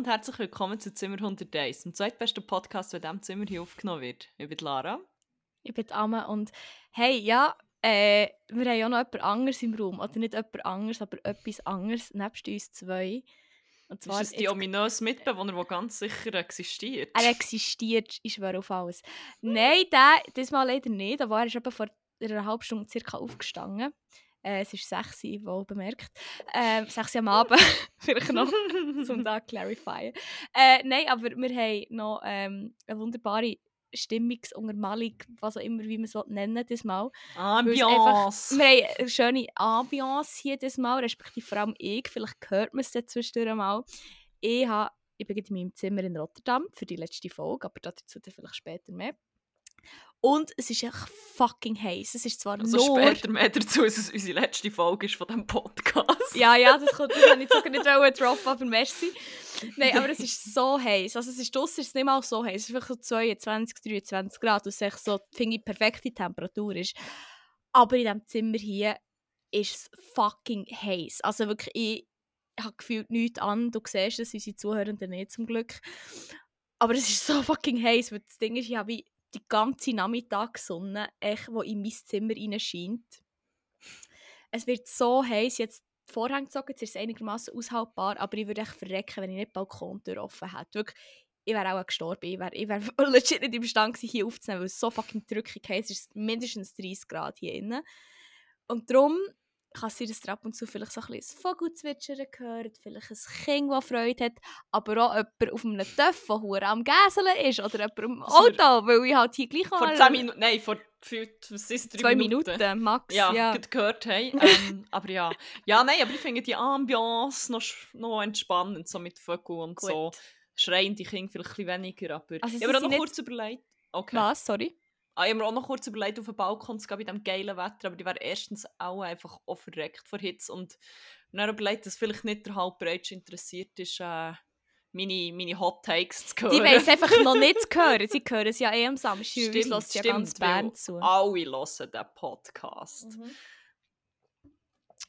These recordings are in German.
Und herzlich willkommen zu Zimmer 101, dem zweitbesten Podcast, der in diesem Zimmer hier aufgenommen wird. Ich bin Lara. Ich bin Amme und hey, ja, äh, wir haben ja noch jemand anderes im Raum. Oder nicht jemand anderes, aber etwas anderes, nebst uns zwei. Und zwar ist es die ominöse Mitbewohner, der ganz sicher existiert? Er existiert, ich schwöre auf alles. Nein, der, diesmal leider nicht, aber er ist eben vor einer halben Stunde circa aufgestanden. Äh, es ist 6 Uhr, wohl bemerkt. Äh, 6 Uhr am Abend, vielleicht noch, um da clarifyen. Äh, nein, aber wir haben noch ähm, eine wunderbare Stimmungsuntermalung, was auch immer, wie man es nennen das Mal. Ambiance! wir haben eine schöne Ambiance hier das Mal, respektive vor allem ich, vielleicht hört man es dann zwischendurch mal. Ich, habe, ich bin in meinem Zimmer in Rotterdam für die letzte Folge, aber dazu dann vielleicht später mehr. Und es ist echt fucking heiß. Es ist zwar also nur... später mehr dazu, dass es unsere letzte Folge ist von diesem Podcast. ja, ja, das kommt das ich sogar nicht droppen, aber merci. Nein, aber es ist so heiß. Also es ist draussen ist es nicht mal so heiß. Es ist einfach so 22, 23 Grad, was echt so, finde ich, perfekte Temperatur ist. Aber in diesem Zimmer hier ist es fucking heiß. Also wirklich, ich habe gefühlt nichts an. Du siehst es, unsere Zuhörenden nicht zum Glück. Aber es ist so fucking heiß, weil das Ding ist, ich habe wie die ganze Nachmittagssonne, echt, die in mein Zimmer scheint. Es wird so heiß, jetzt die gezogen, jetzt ist es einigermaßen aushaltbar, aber ich würde echt verrecken, wenn ich nicht die Balkontür offen hätte. Wirklich, ich wäre auch gestorben. Ich wäre, ich wäre legit nicht imstande hier aufzunehmen, weil es so fucking drückig ist. Es ist mindestens 30 Grad hier innen. Und darum kann sein, dass ihr ab und zu vielleicht so ein bisschen ein Vogelzwitschern hört, vielleicht ein Kind, das Freude hat, aber auch jemand auf einem Töpf, der am Gäseln ist oder jemand im Auto, weil ich halt hier gleich Vor 10 Minuten, nein, vor was ist, zwei Minuten. Minuten max, ja. ja. gehört haben. ähm, aber ja. ja, nein, aber ich finde die Ambiance noch, noch entspannend, so mit Vögeln und Gut. so. Schreien die Kinder vielleicht ein bisschen weniger, aber also ich habe noch kurz überlegt. Okay. Was, sorry? Ah, ich habe mir auch noch kurz überlegt, auf den Balkon zu gehen bei diesem geilen Wetter, aber die wäre erstens auch einfach auch verreckt vor Hitze und dann überlegt, dass vielleicht nicht der Halbbreitsch interessiert ist, äh, meine, meine Hot Takes zu hören. Die es einfach noch nicht zu hören. Sie hören es ja eh am Samstag. Stimmt, lässt ja ganz Bern zu. Alle hören den Podcast. Mhm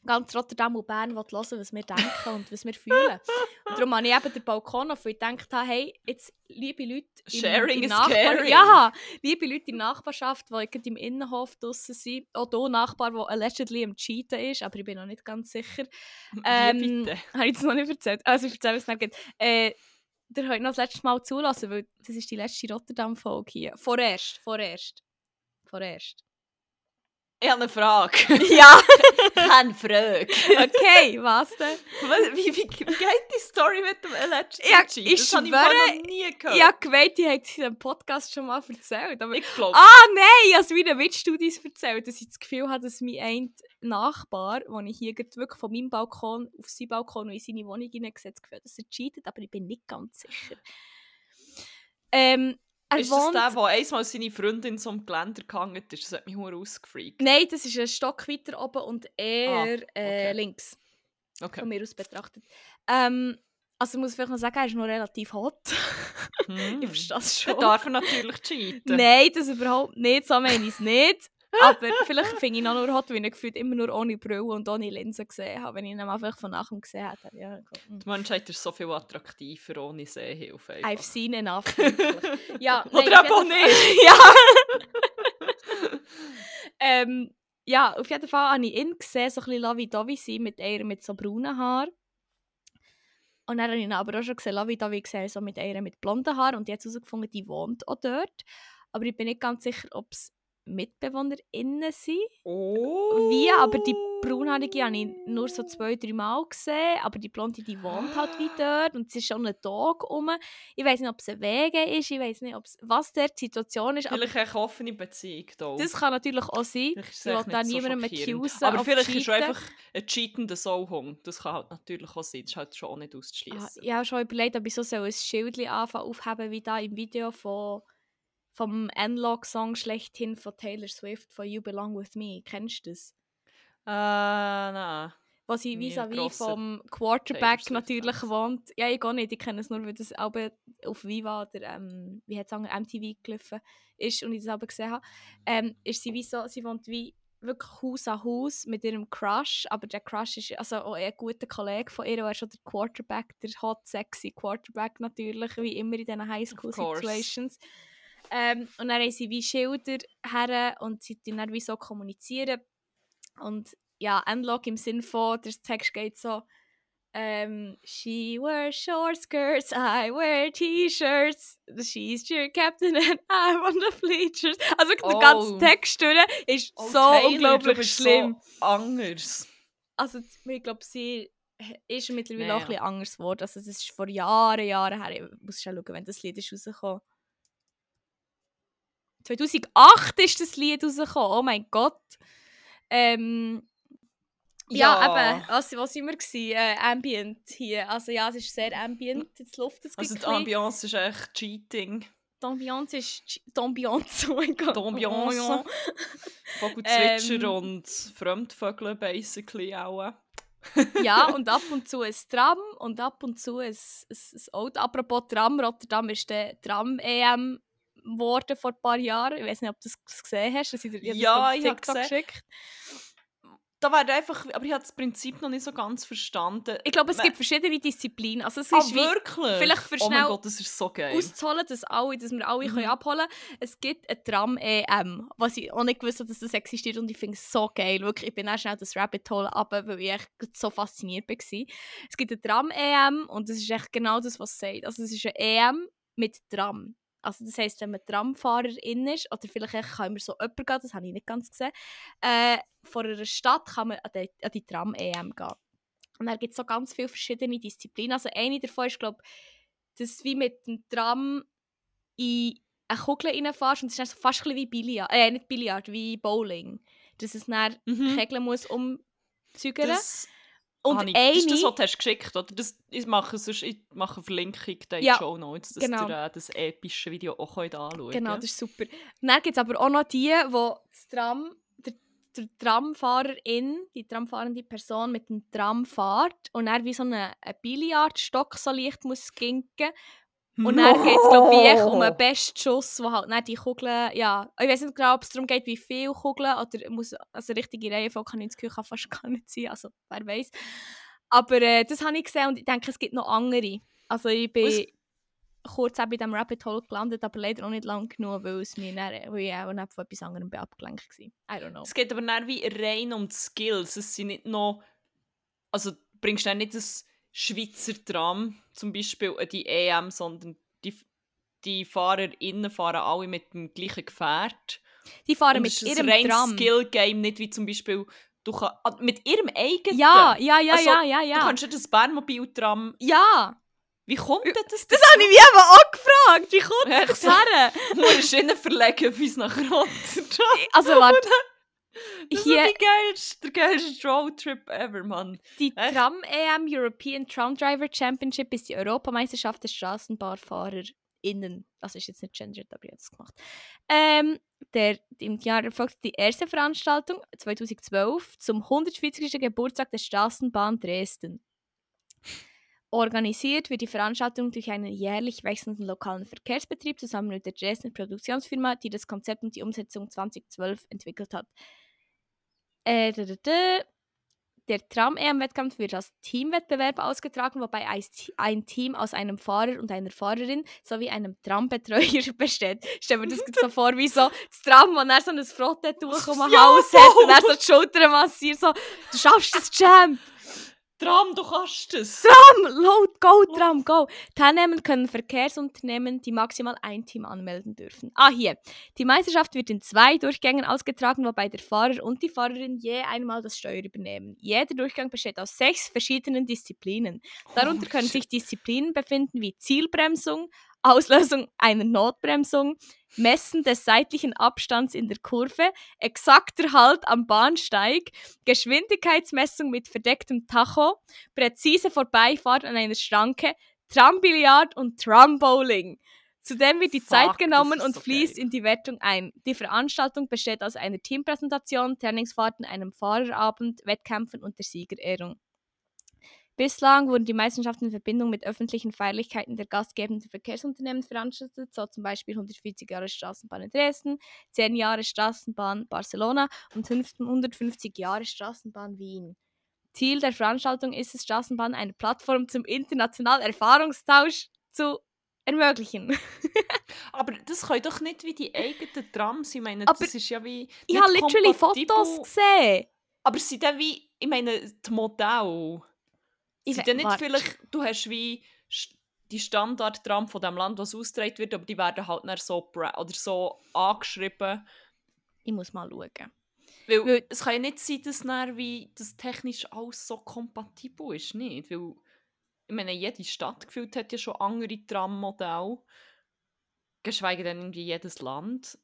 ganz Rotterdam und Bern hören, was wir denken und was wir fühlen. Und darum habe ich eben den Balkon auf, weil ich gedacht habe, hey, jetzt, liebe Leute in, Sharing in Nachbar ja, liebe Leute in der Nachbarschaft, die im Innenhof draussen sind, auch hier Nachbar, der allegedly am Cheaten ist, aber ich bin noch nicht ganz sicher. Ähm? Habe ich das noch nicht erzählt? Also ich erzähle es nicht. Äh, ihr könnt noch das letzte Mal zulassen, weil das ist die letzte Rotterdam-Folge hier. Vorerst, vorerst. Vorerst. Ich habe eine Frage. Ja, ich habe eine Frage. Okay, was denn? Wie, wie, wie geht die Story mit dem ja, Ich das habe ich noch nie gehört. Ich habe gemeint, die hat in einem Podcast schon mal erzählt. Aber ich glaube. Ah, nein, als meine Witchstudies erzählt, dass ich das Gefühl habe, dass mein ein Nachbar, den ich hier wirklich von meinem Balkon auf seinen Balkon und in seine Wohnung hineingesetzt habe, dass er cheatet, aber ich bin nicht ganz sicher. Ähm, er ist wohnt... das der, der einmal seine Freundin so am Geländer gehangen ist? Das hat mich nur ausgefreakt. Nein, das ist ein Stock weiter oben und eher ah, äh, okay. äh, links. Okay. Von mir aus betrachtet. Ähm, also muss ich vielleicht noch sagen, er ist noch relativ hot. Hm. ich verstehe das schon. Dann darf er natürlich cheaten. Nein, das überhaupt nicht. So meine ich es nicht. Aber vielleicht finde ich ihn auch nur hot, weil ich gefühlt immer nur ohne Brille und ohne Linsen gesehen habe. Wenn ich ihn einfach von nachher gesehen hätte. Ja, hm. Die Menschheit ist so viel attraktiver ohne Sehhilfe. Einfach. I've seen enough. ja, nein, Oder aber nicht. ja. ähm, ja, auf jeden Fall habe ich ihn gesehen, so ein bisschen Lavi-Davi sein, mit einer mit so braunen Haaren. Und dann habe ich ihn aber auch schon gesehen, Lavi-Davi gesehen, so mit einer mit blonden Haaren. Und jetzt herausgefunden, die wohnt auch dort. Aber ich bin nicht ganz sicher, ob es MitbewohnerInnen sind. Oh. Wie, aber die braunhaarige habe ich nur so zwei, drei Mal gesehen, aber die blonde, die wohnt halt wie dort und es ist schon ein Tag rum. Ich weiß nicht, ob es ein Wege ist, ich weiß nicht, was der die Situation ist. Vielleicht eine offene Beziehung da. Das kann natürlich auch sein. Ich will da niemandem accusen Aber vielleicht ist es einfach ein cheatender Soulhung. Das kann halt natürlich auch sein. Das ist halt schon auch nicht auszuschließen. Ah, ich habe schon überlegt, ob ich so ein Schild anfangen aufheben wie da im Video von vom Analog-Song schlechthin von Taylor Swift von You Belong With Me. Kennst du das? Äh, nein. Wo sie vis-à-vis vom Quarterback natürlich wohnt. Ja, ich gar nicht. Ich kenne es nur, weil das Album auf Viva oder ähm, wie hat es MTV gelaufen ist und ich das Album gesehen habe. Ähm, ist sie wie so, sie wohnt wie wirklich Haus an Haus mit ihrem Crush, aber der Crush ist also auch ein guter Kollege von ihr, er ist schon der Quarterback, der hot, sexy Quarterback natürlich, wie immer in diesen Highschool-Situations. Ähm, und dann haben sie wie Schilder her und sie dann wie so kommunizieren. Und ja, Endlog im Sinn von, der Text geht so, ähm, she wears short skirts, I wear T-shirts. She's your captain and I'm on the bleachers. Also oh. der ganze Text ist oh, so Taylor, unglaublich schlimm. So anders. Also ich glaube, sie ist mittlerweile nee. auch ein bisschen anders geworden. Also das ist vor Jahren, Jahren her. Ich muss schon schauen, wenn das Lied ist rausgekommen. 2008 ist das Lied rausgekommen. Oh mein Gott. Ähm, ja, ja, eben. Also, was sind wir? Äh, Ambient hier. Also ja, es ist sehr ambient. Jetzt Luft es Also die Ambiance ist echt Cheating. Die Ambiance ist... Die Ambiance, oh mein Gott. Die Ambiance. Oh. Vogelzwitscher ähm, und Fremdvögel basically auch. ja, und ab und zu ein Tram und ab und zu ein, ein, ein Auto. Apropos Tram, Rotterdam ist der Tram-EM geworden vor ein paar Jahren. Ich weiß nicht, ob du das gesehen hast. Das ja, ich habe gesehen. Geschickt da wäre einfach, aber ich habe das Prinzip noch nicht so ganz verstanden. Ich glaube, es gibt verschiedene Disziplinen. Also es ah, ist wirklich? Vielleicht für oh mein Gott, das ist so geil. auszuholen, dass, alle, dass wir alle mhm. können abholen können. Es gibt ein Tram-EM, was ich auch nicht gewusst habe, dass das existiert und ich finde es so geil. Wirklich, ich bin auch schnell das Rabbit Hole ab, weil ich echt so fasziniert war. Es gibt ein Tram-EM und das ist echt genau das, was es sagt. Also es ist ein EM mit Tram. Also das heisst, wenn man Tramfahrerin ist, oder vielleicht kann man so jemanden gehen, das habe ich nicht ganz gesehen, äh, von einer Stadt kann man an die, an die Tram-EM gehen. Und da gibt es so ganz viele verschiedene Disziplinen. Also eine davon ist, glaube dass wie mit dem Tram in eine Kugel reinfährst und es ist fast ein bisschen wie Billard, äh, nicht Billard, wie Bowling. Dass es dann mhm. Kegeln muss umzügeln. Das und ich, eine... Das ist das, was du hast geschickt oder? Das, ich, mache sonst, ich mache eine Verlinkung in ja, Show Notes, dass genau. ihr äh, das epische Video auch anschauen könnt. Genau, das ist super. dann gibt es aber auch noch die, die das Tram, der, der Tramfahrerin, die tramfahrende Person mit dem Tram fährt und er wie so einen, einen Billardstock so leicht muss ginken und no. dann geht es, glaube ich, um einen besten Schuss, wo halt nicht die Kugeln, ja, ich weiß nicht genau, ob es darum geht, wie viele Kugeln, oder muss, also richtige Reihenfolge kann ich das fast gar nicht sein, also wer weiß. Aber äh, das habe ich gesehen und ich denke, es gibt noch andere. Also ich bin Was? kurz auch bei diesem Rabbit Hole gelandet, aber leider auch nicht lang genug, weil, es mir dann, weil ich auch nicht von etwas anderem abgelenkt war. I don't know. Es geht aber nicht wie rein um die Skills, es sind nicht noch, also bringst du dann nicht das Schweizer Tram zum Beispiel an die EM, sondern die, die FahrerInnen fahren alle mit dem gleichen Gefährt. Die fahren Und mit ihrem ein Tram. Skill-Game, nicht wie zum Beispiel du kann, ah, mit ihrem eigenen. Ja, ja, ja, also, ja, ja, ja. Du kannst ja das Bernmobil-Tram. Ja. Wie kommt das? Das, das habe ich mich eben auch gefragt. Wie kommt das her? Du musst ihn verlegen bis nach Rotterdam. Also warte. Das Hier, ist geilste, der geilste Roadtrip ever, Mann. Die Tram-EM European Tram Driver Championship ist die Europameisterschaft der StraßenbahnfahrerInnen. Das ist jetzt nicht gendered, aber ich habe es gemacht. Ähm, der, Im Jahr erfolgte die erste Veranstaltung 2012 zum 140. Geburtstag der Straßenbahn Dresden. Organisiert wird die Veranstaltung durch einen jährlich wechselnden lokalen Verkehrsbetrieb zusammen mit der Dresdner Produktionsfirma, die das Konzept und die Umsetzung 2012 entwickelt hat. Äh, der Tram-EM-Wettkampf wird als Teamwettbewerb ausgetragen, wobei ein Team aus einem Fahrer und einer Fahrerin sowie einem Trambetreuer besteht. Stell mir das so vor, wie so das Tram, wo er so ein Frottetuch um den ja, Hals hat und er so die Schultern massiert, so «Du schaffst das, Champ!» Tram, du kannst es! Tram! Load, go, Tram, go! Teilnehmen können Verkehrsunternehmen, die maximal ein Team anmelden dürfen. Ah, hier. Die Meisterschaft wird in zwei Durchgängen ausgetragen, wobei der Fahrer und die Fahrerin je einmal das Steuer übernehmen. Jeder Durchgang besteht aus sechs verschiedenen Disziplinen. Darunter können sich Disziplinen befinden wie Zielbremsung, Auslösung einer Notbremsung, Messen des seitlichen Abstands in der Kurve, exakter Halt am Bahnsteig, Geschwindigkeitsmessung mit verdecktem Tacho, präzise Vorbeifahrt an einer Schranke, Trambillard und Trambowling. Zudem wird die Fuck, Zeit genommen und so fließt geil. in die Wertung ein. Die Veranstaltung besteht aus einer Teampräsentation, Trainingsfahrten, einem Fahrerabend, Wettkämpfen und der Siegerehrung. Bislang wurden die Meisterschaften in Verbindung mit öffentlichen Feierlichkeiten der gastgebenden Verkehrsunternehmen veranstaltet, so zum Beispiel 140 Jahre Straßenbahn in Dresden, 10 Jahre Straßenbahn Barcelona und 150 Jahre Straßenbahn Wien. Ziel der Veranstaltung ist es, Straßenbahn eine Plattform zum internationalen Erfahrungstausch zu ermöglichen. Aber das können doch nicht wie die eigenen Trams. Ich meine, Aber das ist ja wie. ich habe literally kompatibel. Fotos gesehen. Aber sind dann wie. Ich meine, die Modelle. Ich sind dann nicht warte. vielleicht. Du hast wie die Standardtram von dem Land, was ausgetragen wird, aber die werden halt dann so, oder so angeschrieben. Ich muss mal schauen. Weil, Weil- es kann ja nicht sein, dass dann wie das technisch alles so kompatibel ist, nicht? Weil, ich meine, jede Stadt gefühlt hat ja schon andere Trammodelle. Geschweige denn irgendwie jedes Land.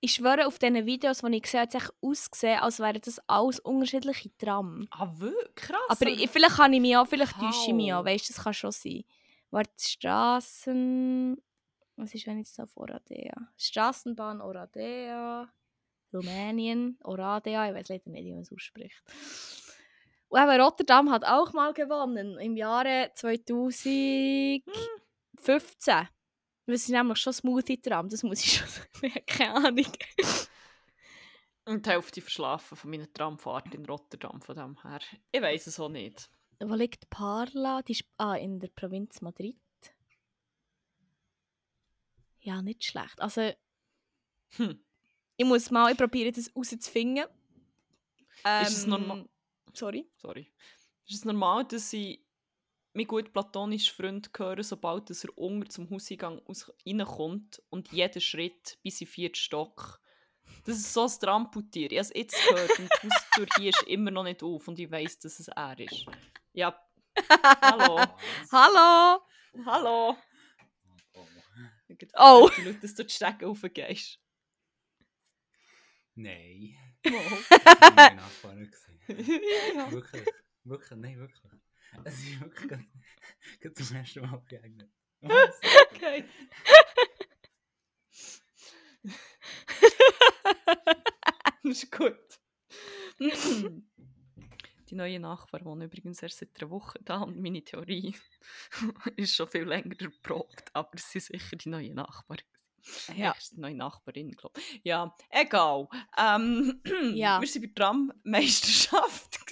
Ich schwöre, auf diesen Videos, die ich gesehen habe, hat ausgesehen, als wären das alles unterschiedliche Tram. Ah, wirklich? Krass. Aber ich, vielleicht kann ich mich auch, vielleicht täusche ich mich Wow. auch, weißt du, das kann schon sein. Warte, Straßen. Was ist, wenn ich jetzt auf Oradea? Straßenbahn Oradea. Rumänien, Oradea, ich weiß leider nicht, wie man es ausspricht. Und eben Rotterdam hat auch mal gewonnen, im Jahre 2015. Das ist nämlich schon Smoothie-Tram, das muss ich schon sagen. Ich habe keine Ahnung. Und die Hälfte verschlafen von meiner Tramfahrt in Rotterdam von dem her. Ich weiß es auch nicht. Wo liegt Parla? Die ist ah, in der Provinz Madrid. Ja, nicht schlecht. Also, Hm. ich muss mal, ich probiere das rauszufinden. Ist es normal- Ähm, Sorry. Sorry. Ist es normal, dass ich meinen gut platonischen Freund höre, sobald dass er unter zum Hauseingang aus- reinkommt und jeden Schritt bis in vierten Stock. Das ist so ein Tramputier. Ich habe es jetzt gehört und die Haustür hier ist immer noch nicht auf und ich weiss, dass es er ist. Ja, hallo. Hallo! hallo. Oh. Die Leute, dass du die Stege raufgehst. Nein. Oh. Das war meine Nachbarin. gewesen. ja. Wirklich. Wirklich, nein, wirklich. Es ist wirklich gerade zum ersten Mal begegnet. Okay. das ist gut. Die neue Nachbarn wohnen übrigens erst seit einer Woche da und meine Theorie ist schon viel länger erprobt, aber es sind sicher die neuen Nachbarn. Ja. Echt, die neue Nachbarin, glaube ich. Ja, egal. Ähm, Ja. Wir waren bei der Trammeisterschaft.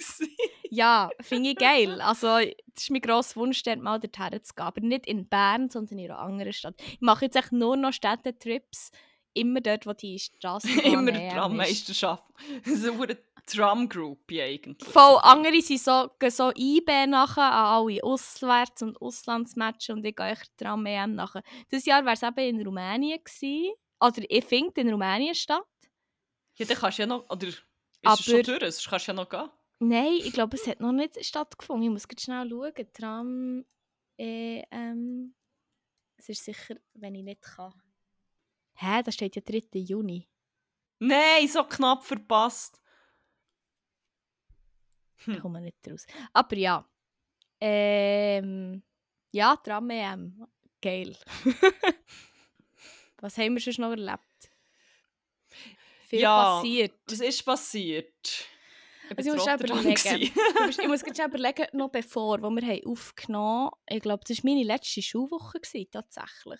Ja, finde ich geil. Also, das ist mein grosser Wunsch, dort mal dorthin zu gehen. Aber nicht in Bern, sondern in einer anderen Stadt. Ich mache jetzt echt nur noch Städtetrips. Immer dort, wo die Straße Immer Trammeisterschaft. So eine Tram-Group eigentlich. Voll, andere sind so, gehen so IB nachher an alle Auswärts- und Auslandsmatches und ich gehe echt Tram EM nachher. Dieses Jahr wäre es eben in Rumänien gewesen. Oder ich finde in Rumänien statt. Ja, dann kannst du ja noch. Oder ist es schon Aber- durch? Sonst kannst du ja noch gehen. Nein, ich glaube, es hat noch nicht stattgefunden. Ich muss ganz schnell schauen. Tram EM. Es ist sicher, wenn ich nicht kann. Hä, da steht ja 3. Juni. Nein, so knapp verpasst. Ich Hm. komme nicht raus. Aber ja. Ähm, ja, Tram EM. Geil. Was haben wir schon noch erlebt? Viel Ja, passiert. Was ist passiert? Ich Also, ich muss überlegen. ich muss jetzt überlegen, noch bevor, wo wir haben aufgenommen haben. Ich glaube, das war meine letzte Schulwoche, gewesen, tatsächlich.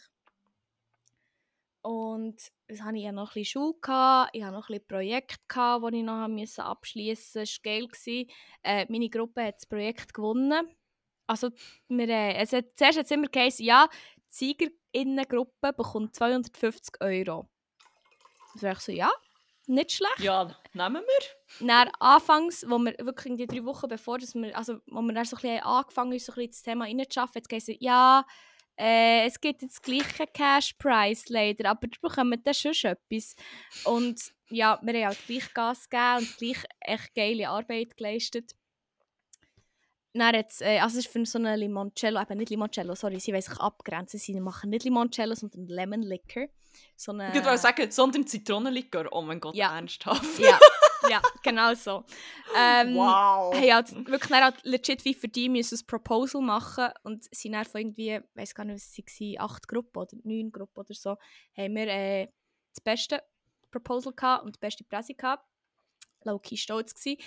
Und es hatte ich ja noch ein bisschen Schule, gehabt, ich hatte noch ein bisschen Projekt, gehabt, das ich noch musste abschliessen musste. Es war geil. Äh, meine Gruppe hat das Projekt gewonnen. Also, wir, äh, es hat, zuerst hat es immer geheißen, ja, die Siegerinnengruppe bekommt 250 Euro. Da war ich so, ja, nicht schlecht. Ja, nehmen wir. Dann anfangs, wo wir wirklich in die drei Wochen bevor, dass wir, also, wo wir dann so ein bisschen angefangen haben, so ein bisschen das Thema reinzuschaffen, jetzt gesagt, ja, äh, es gibt jetzt gleich keinen Cash-Price leider, aber ihr bekommt dann schon etwas. Und ja, wir haben halt gleich Gas gegeben und gleich echt geile Arbeit geleistet. Dann hat's, äh, also es ist für so eine Limoncello, eben nicht Limoncello, sorry, sie wollen sich abgrenzen, sie machen nicht Limoncello, sondern Lemon Liquor. So eine, Ich wollte sagen, sondern Zitronenlikör. Oh mein Gott, Ja. ernsthaft. ja, ja, genau so. Ähm, wow. haben halt wirklich dann halt legit wie für die müssen ein Proposal machen und sind dann von irgendwie, ich weiß gar nicht, was es waren, acht Gruppen oder neun Gruppen oder so, haben wir äh, das beste Proposal gehabt und die beste Presse gehabt. Low-key stolz gewesen.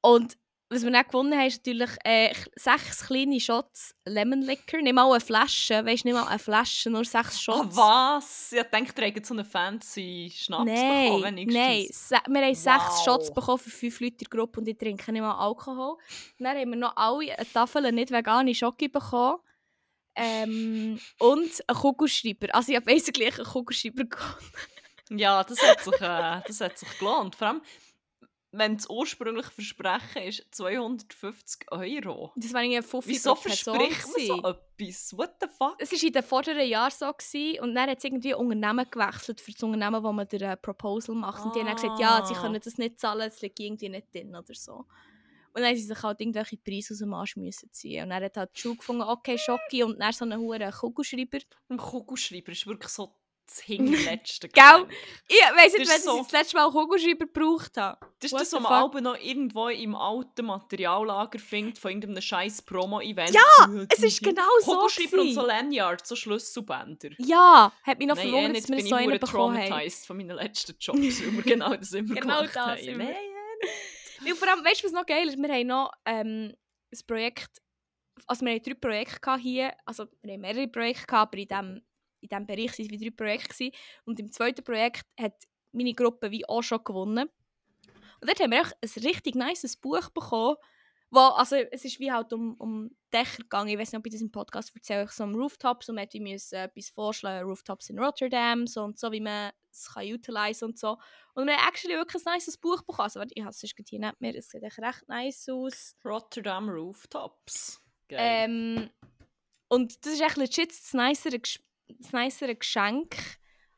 Und was wir dann gewonnen haben, ist natürlich äh, sechs kleine Shots Lemon Liquor. Nicht mal eine Flasche, weißt du, nicht mal eine Flasche, nur sechs Ah, Shots. was? Ich dachte, ihr habt so einen fancy Schnaps bekommen, Nein, wenigstens. nein. Se wir haben sechs Wow. Shots bekommen für fünf Leute in der Gruppe und ich trinke nicht mal Alkohol. Dann haben wir noch alle eine Tafel nicht vegane Schoki bekommen. Ähm, und einen Kugelschreiber. Also ich habe basically einen Kugelschreiber gewonnen. Ja, das hat sich, äh, das hat sich gelohnt. Vor allem, wenn das ursprüngliche Versprechen ist 250 Euro. Das war irgendwie 50 Wieso verspricht man so etwas? What the fuck? Es war in den vorderen Jahren so gewesen, und dann hat es irgendwie Unternehmen gewechselt für das Unternehmen, wo man den äh, Proposal macht. Und die haben dann gesagt, ja, sie Ah. können das nicht zahlen, es liegt irgendwie nicht drin oder so. Und dann haben sie sich halt irgendwelche Preise aus dem Arsch müssen ziehen. Und dann hat halt die Schule gefunden, okay, Schocki und dann so einen hohen Kugelschreiber. Ein Kugelschreiber ist wirklich so das hinterletzte Gell? Ich weiss nicht, Das wenn so- das letzte Mal Kugelschreiber gebraucht haben. Das ist What das, was man? Alben noch irgendwo im alten Materiallager findet, von irgendeinem scheiß Promo-Event. Ja, es ist genau so Kugelschreiber und so Lanyards, so Schlüsselbänder. Ja, hat mich noch Nein, eh verwundert, dass wir bin ich so einen bekommen haben. von meinen letzten Jobs, weil wir genau das immer Genau gemacht das haben. immer. Ja, vor allem, weißt du, was noch geil ist? Wir haben noch ähm, ein Projekt, also wir haben drei Projekte hier, also wir haben mehrere Projekte gehabt, aber in diesem in diesem Bereich waren es wie drei Projekte. Gewesen. Und im zweiten Projekt hat meine Gruppe wie auch schon gewonnen. Und dort haben wir auch ein richtig nices Buch bekommen, wo, also es ist wie halt um, um Dächer gegangen, ich weiß nicht, ob ich das im Podcast erzähle, ich so um Rooftops und man wie müssen etwas vorschlagen, Rooftops in Rotterdam, so und so, wie man es kann utilisen und so. Und wir haben actually wirklich ein nices Buch bekommen. Also, ich habe es sonst hier nicht mehr. Es sieht echt recht nice aus. Rotterdam Rooftops. Geil. Ähm, und das ist echt legit das nicere, das nicere Geschenk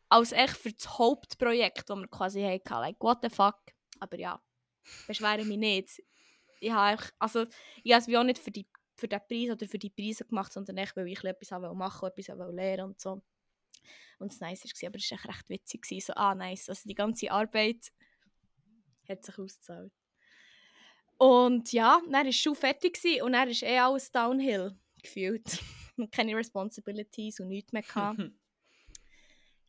als echt für das Hauptprojekt, das wir quasi hatten. Like, what the fuck? Aber ja, beschwere mich nicht. Ich habe also, ich habe es auch nicht für, die, für den Preis oder für die Preise gemacht, sondern echt, weil ich etwas haben wollte machen etwas lernen und so. Und es nice war, aber es war echt recht witzig. So, ah, nice. Also die ganze Arbeit hat sich ausgezahlt. Und ja, dann war die Schule fertig und dann ist eh alles downhill gefühlt. Und Keine Responsibilities und nichts mehr gehabt. Ein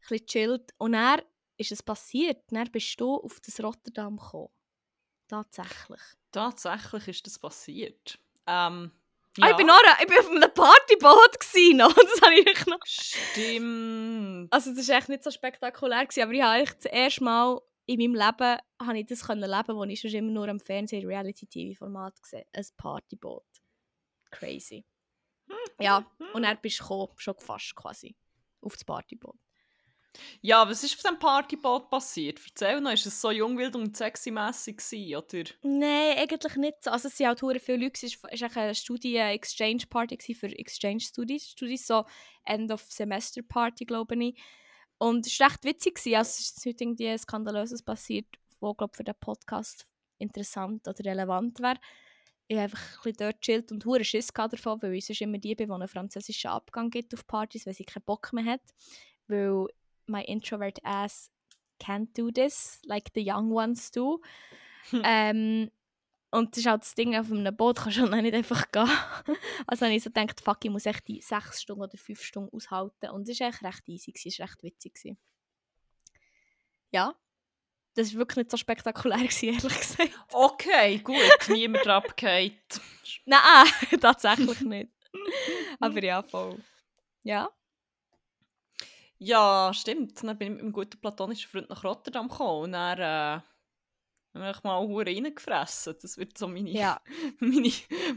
bisschen chillt. Und dann ist es passiert. Dann bist du auf das Rotterdam gekommen. Tatsächlich. Tatsächlich ist das passiert. Ähm, Ah, ich, bin noch, ich bin auf einem Partyboot gewesen, noch. Das habe ich noch. Stimmt. Also das war echt nicht so spektakulär, gewesen, aber ich habe echt das erste Mal in meinem Leben habe ich das können leben, wo ich schon immer nur am Fernsehen Reality-TV-Format gesehen ein Partyboot. Crazy. Ja, und dann bist gekommen, schon fast quasi auf das Partyboot. Ja, was ist auf diesem Partyboot passiert? Erzähl noch, ist es so jung, wild und sexy-mässig oder? Nein, eigentlich nicht so. Also es sind halt hure viele Leute. Es war eine Studien-Exchange-Party gewesen für Exchange-Studies. Studies, so End-of-Semester-Party, glaube ich. Und es war recht witzig. Also es ist heute irgendwie Skandalöses passiert, was, glaube für den Podcast interessant oder relevant wäre. Ich einfach ein dort chillt und hure Schiss davon, weil ich sonst immer die bin, die einen französischen Abgang gibt auf Partys, weil sie keinen Bock mehr hat. Weil my introvert ass can't do this, like the young ones do. ähm, und das ist halt das Ding, auf einem Boot kannst du auch nicht einfach gehen. also habe ich so gedacht, fuck, ich muss echt die sechs Stunden oder fünf Stunden aushalten. Und es war echt recht easy, es war recht witzig. Gewesen. Ja, das war wirklich nicht so spektakulär, gewesen, ehrlich gesagt. Okay, gut, niemand abgeht. Nein, tatsächlich nicht. Aber ja, voll. Ja. Ja, stimmt. Dann bin ich mit meinem guten platonischen Freund nach Rotterdam gekommen und dann äh, habe ich mal reingefressen. Das wird so meine, Ja, meine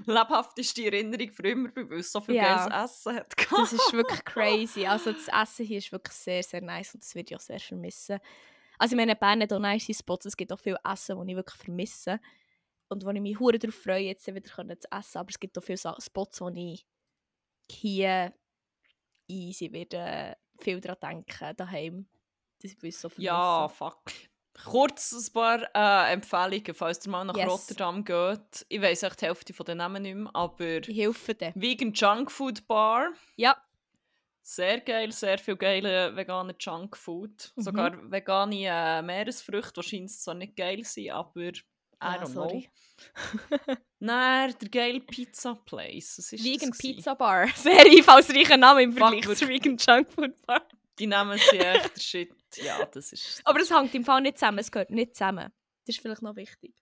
lebhafteste Erinnerung für immer, weil es so viel Ja. geiles Essen hat. das ist wirklich crazy. Also das Essen hier ist wirklich sehr, sehr nice und das würde ich auch sehr vermissen. Also ich meine, Bern hat auch nice Spots, es gibt auch viel Essen, das ich wirklich vermisse. Und wo ich mich hure darauf freue, jetzt wieder zu essen. Aber es gibt auch viele Spots, wo ich hier easy werde viel daran denken, daheim. Das will ich so vermissen. Ja, fuck. Kurz ein paar äh, Empfehlungen, falls ihr mal nach Yes. Rotterdam geht. Ich weiss echt die Hälfte von den Namen nicht mehr, aber Ich helfe dir. Vegan Junk Food Bar. Ja, Sehr geil, sehr viel geile vegane Junkfood. Mhm. Sogar vegane äh, Meeresfrüchte, wahrscheinlich zwar nicht geil sind, aber I Ah, don't sorry. know. Nein, der geile Pizza Place. Was ist Vegan das? Pizza Bar. Sehr einfallsreicher Name im Vergleich wirklich. zu Vegan Junk Food Bar. Die Namen sind echt der Shit. Ja, das ist... Aber das hängt im Fall nicht zusammen. Es gehört nicht zusammen. Das ist vielleicht noch wichtig.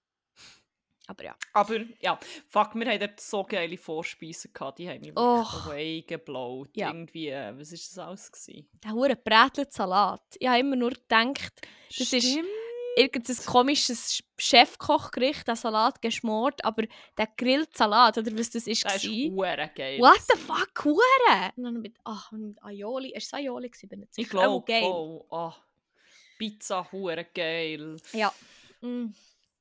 Aber ja. Aber ja, fuck, wir hatten dort so geile Vorspeisen gehabt, die haben mich Och. wirklich geblaut. Ja. Irgendwie, äh, was ist das alles gewesen? Der hure Brätlet-Salat. Ich habe immer nur gedacht, das ist Stimmt. irgendein komisches Sch- Chefkochgericht, der Salat geschmort, aber der Grillsalat, oder was das ist, Das ist war. hure geil. What the fuck, hure! Und dann mit, ach, mit Aioli. Ist es Aioli gewesen? Ich glaube, Oh. Ah, Pizza, hure geil. Ja. Mm.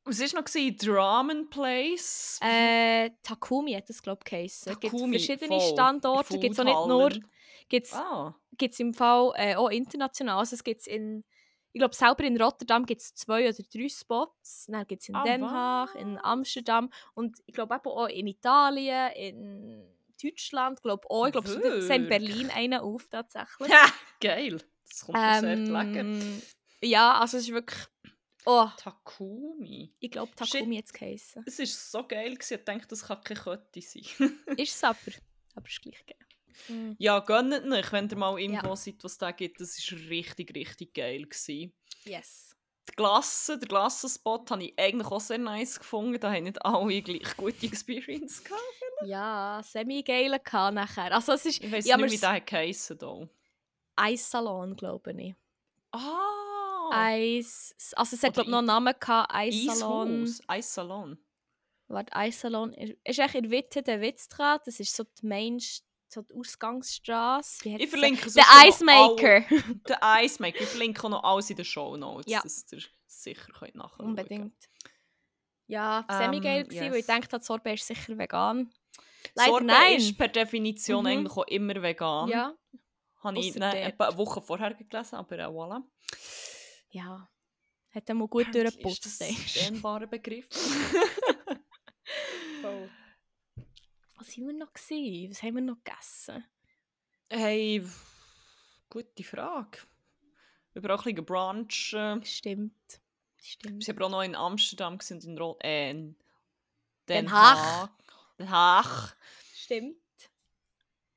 Was war noch? Ramen Place. Äh, Takumi hat das, glaube ich, geheissen. Es gibt verschiedene voll. Standorte. Gibt es auch nicht nur, Foodhallen. gibt's, Ah, gibt's im Fall äh, auch international. Also es gibt's in, ich glaube selber in Rotterdam gibt es zwei oder drei Spots. Dann gibt es in Ah, Den Haag, in Amsterdam und ich glaube auch in Italien, in Deutschland, glaube auch. Ich glaube, es ist in? Berlin einer auf tatsächlich. geil. Das kommt mir sehr gelegen. Ähm, ja, also es ist wirklich, oh, Takumi. ich glaube. Takumi jetzt geheissen. Es war so geil, gewesen. ich dachte, das kann keine Kette sein. ist es aber, aber es ist gleich geil. Mm. ja, gönnt nicht, wenn ihr mal irgendwo seid, was da gibt. Das war richtig, richtig geil. Gewesen. Yes. Die Glasse, der Glassenspot habe ich eigentlich auch sehr nice gefunden. Da haben nicht alle gleich gute Experience gehabt. Ja, semi-geile nachher. Also es ist Ich weiß Ja, nicht, wie es- der hat geheissen. da. Eissalon, glaube ich. Ah! Eis, also es hat glaube noch einen Namen gehabt, Eissalon. Eishaus. Eissalon. Warte, Eissalon. ist- Ist echt in Witte der Witzstraße. Das ist so die Main, so die Ausgangsstraße. Ich verlinke sie? Der Icemaker. Der Icemaker. Ich verlinke auch noch alles in den Show Notes, Ja. dass ihr sicher könnt nachschauen Unbedingt. Ja, Ähm, semi-geil gewesen, weil ich yes. dachte, Sorbet ist sicher vegan. Leider Sorbet nein. ist per Definition Mhm. eigentlich auch immer vegan. Ja, Habe ich ne, eine Woche vorher gelesen, aber äh, voilà. Ja. Hat er mal gut Apparently durchgeputzt. Ist das ey. ein Begriff? Was haben wir noch gesehen? Was haben wir noch gegessen? hey, gute Frage. Wir haben auch ein bisschen gebrunchen. Stimmt. Stimmt. Wir waren auch noch in Amsterdam gewesen und in, Ro äh, in Den Den Haag. Haag. Den Haag. Stimmt.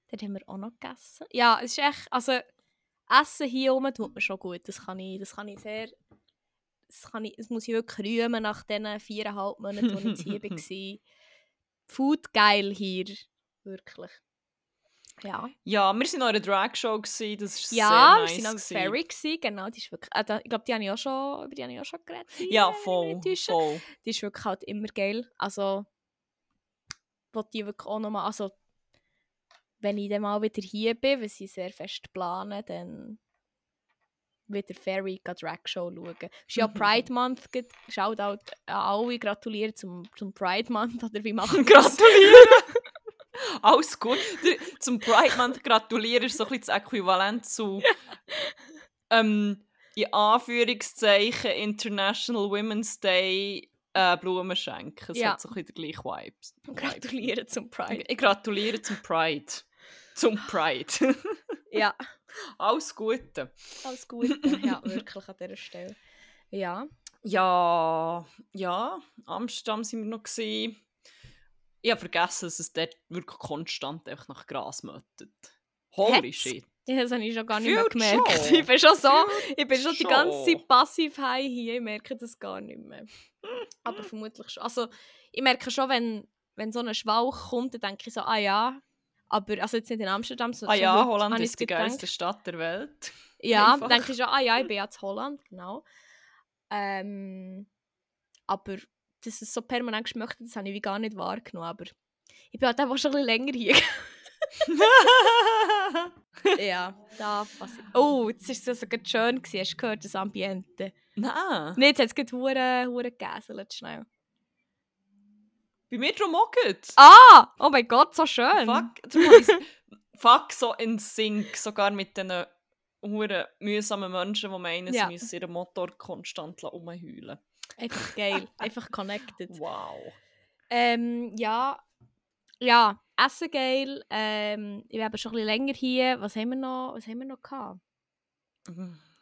Dort haben wir auch noch gegessen. Ja, es ist echt, also Essen hier oben tut mir schon gut. Das kann ich, das kann ich sehr, das, kann ich, das muss ich wirklich rühmen nach diesen viereinhalb Monaten, wo ich hier war. Food geil hier, wirklich. Ja, Ja, wir waren noch in einer Dragshow, das war ja sehr wir nice. waren noch gewesen. Ferry, gewesen, genau, die ist wirklich, äh, ich glaube, die habe ich auch schon, über die habe ich auch schon geredet. Ja, voll, voll. die ist wirklich halt immer geil. Also, will die wirklich auch nochmal, also, wenn ich dann mal wieder hier bin, was ich sehr fest plane, dann wieder Ferry gehen Drag Show schauen. Es ist ja Pride Month, schaut auch alle, gratulieren zum, zum Pride Month, oder wie machen? Gratulieren! Alles gut. Zum Pride Month gratulieren ist so ein bisschen das Äquivalent zu ähm, in Anführungszeichen International Women's Day äh, Blumen schenken. Es Ja. hat so ein bisschen den gleichen Vibes. Gratulieren zum Pride. Ich gratuliere zum Pride. Zum Pride. Ja, Alles Gute. alles Gute. Ja, wirklich an dieser Stelle. Ja. Ja, ja, Amsterdam sind wir noch gesehen. Ich habe vergessen, dass es dort wirklich konstant einfach nach Gras mötet. Holy Hat's? shit. Ja, Das habe ich schon gar nicht mehr Fühlt gemerkt. schon. Ich bin schon so, ich bin schon die ganze. Zeit passiv high hier, ich merke das gar nicht mehr. Aber vermutlich schon. Also, ich merke schon, wenn, wenn so ein Schwauch kommt, dann denke ich so, ah ja. Aber, also jetzt nicht in Amsterdam, so Ah ja, so heute Holland ist die geilste Stadt der Welt. Ja, Einfach. dann denke ich schon, ah ja, ich bin ja zu Holland, genau. Ähm, aber dass es so permanent geschmeckt hat, das habe ich wie gar nicht wahrgenommen. Aber ich bin halt einfach schon ein bisschen länger hier. ja, da passiert. Oh, jetzt war es also gerade schön, gewesen. hast du gehört, das Ambiente. Nein, Nee, jetzt hat es gerade hure hure gegäselt, schnell. Bei auch gut. Ah! Oh mein Gott, so schön! Fuck, fuck so in Sync, sogar mit diesen hure mühsamen Menschen, die meinen, Ja. sie müssen ihren Motor konstant umheulen. Einfach geil, einfach connected. Wow. Ähm, ja. Ja, Essen geil. Ähm, ich bin schon ein bisschen länger hier. Was haben wir noch, was haben wir noch gehabt?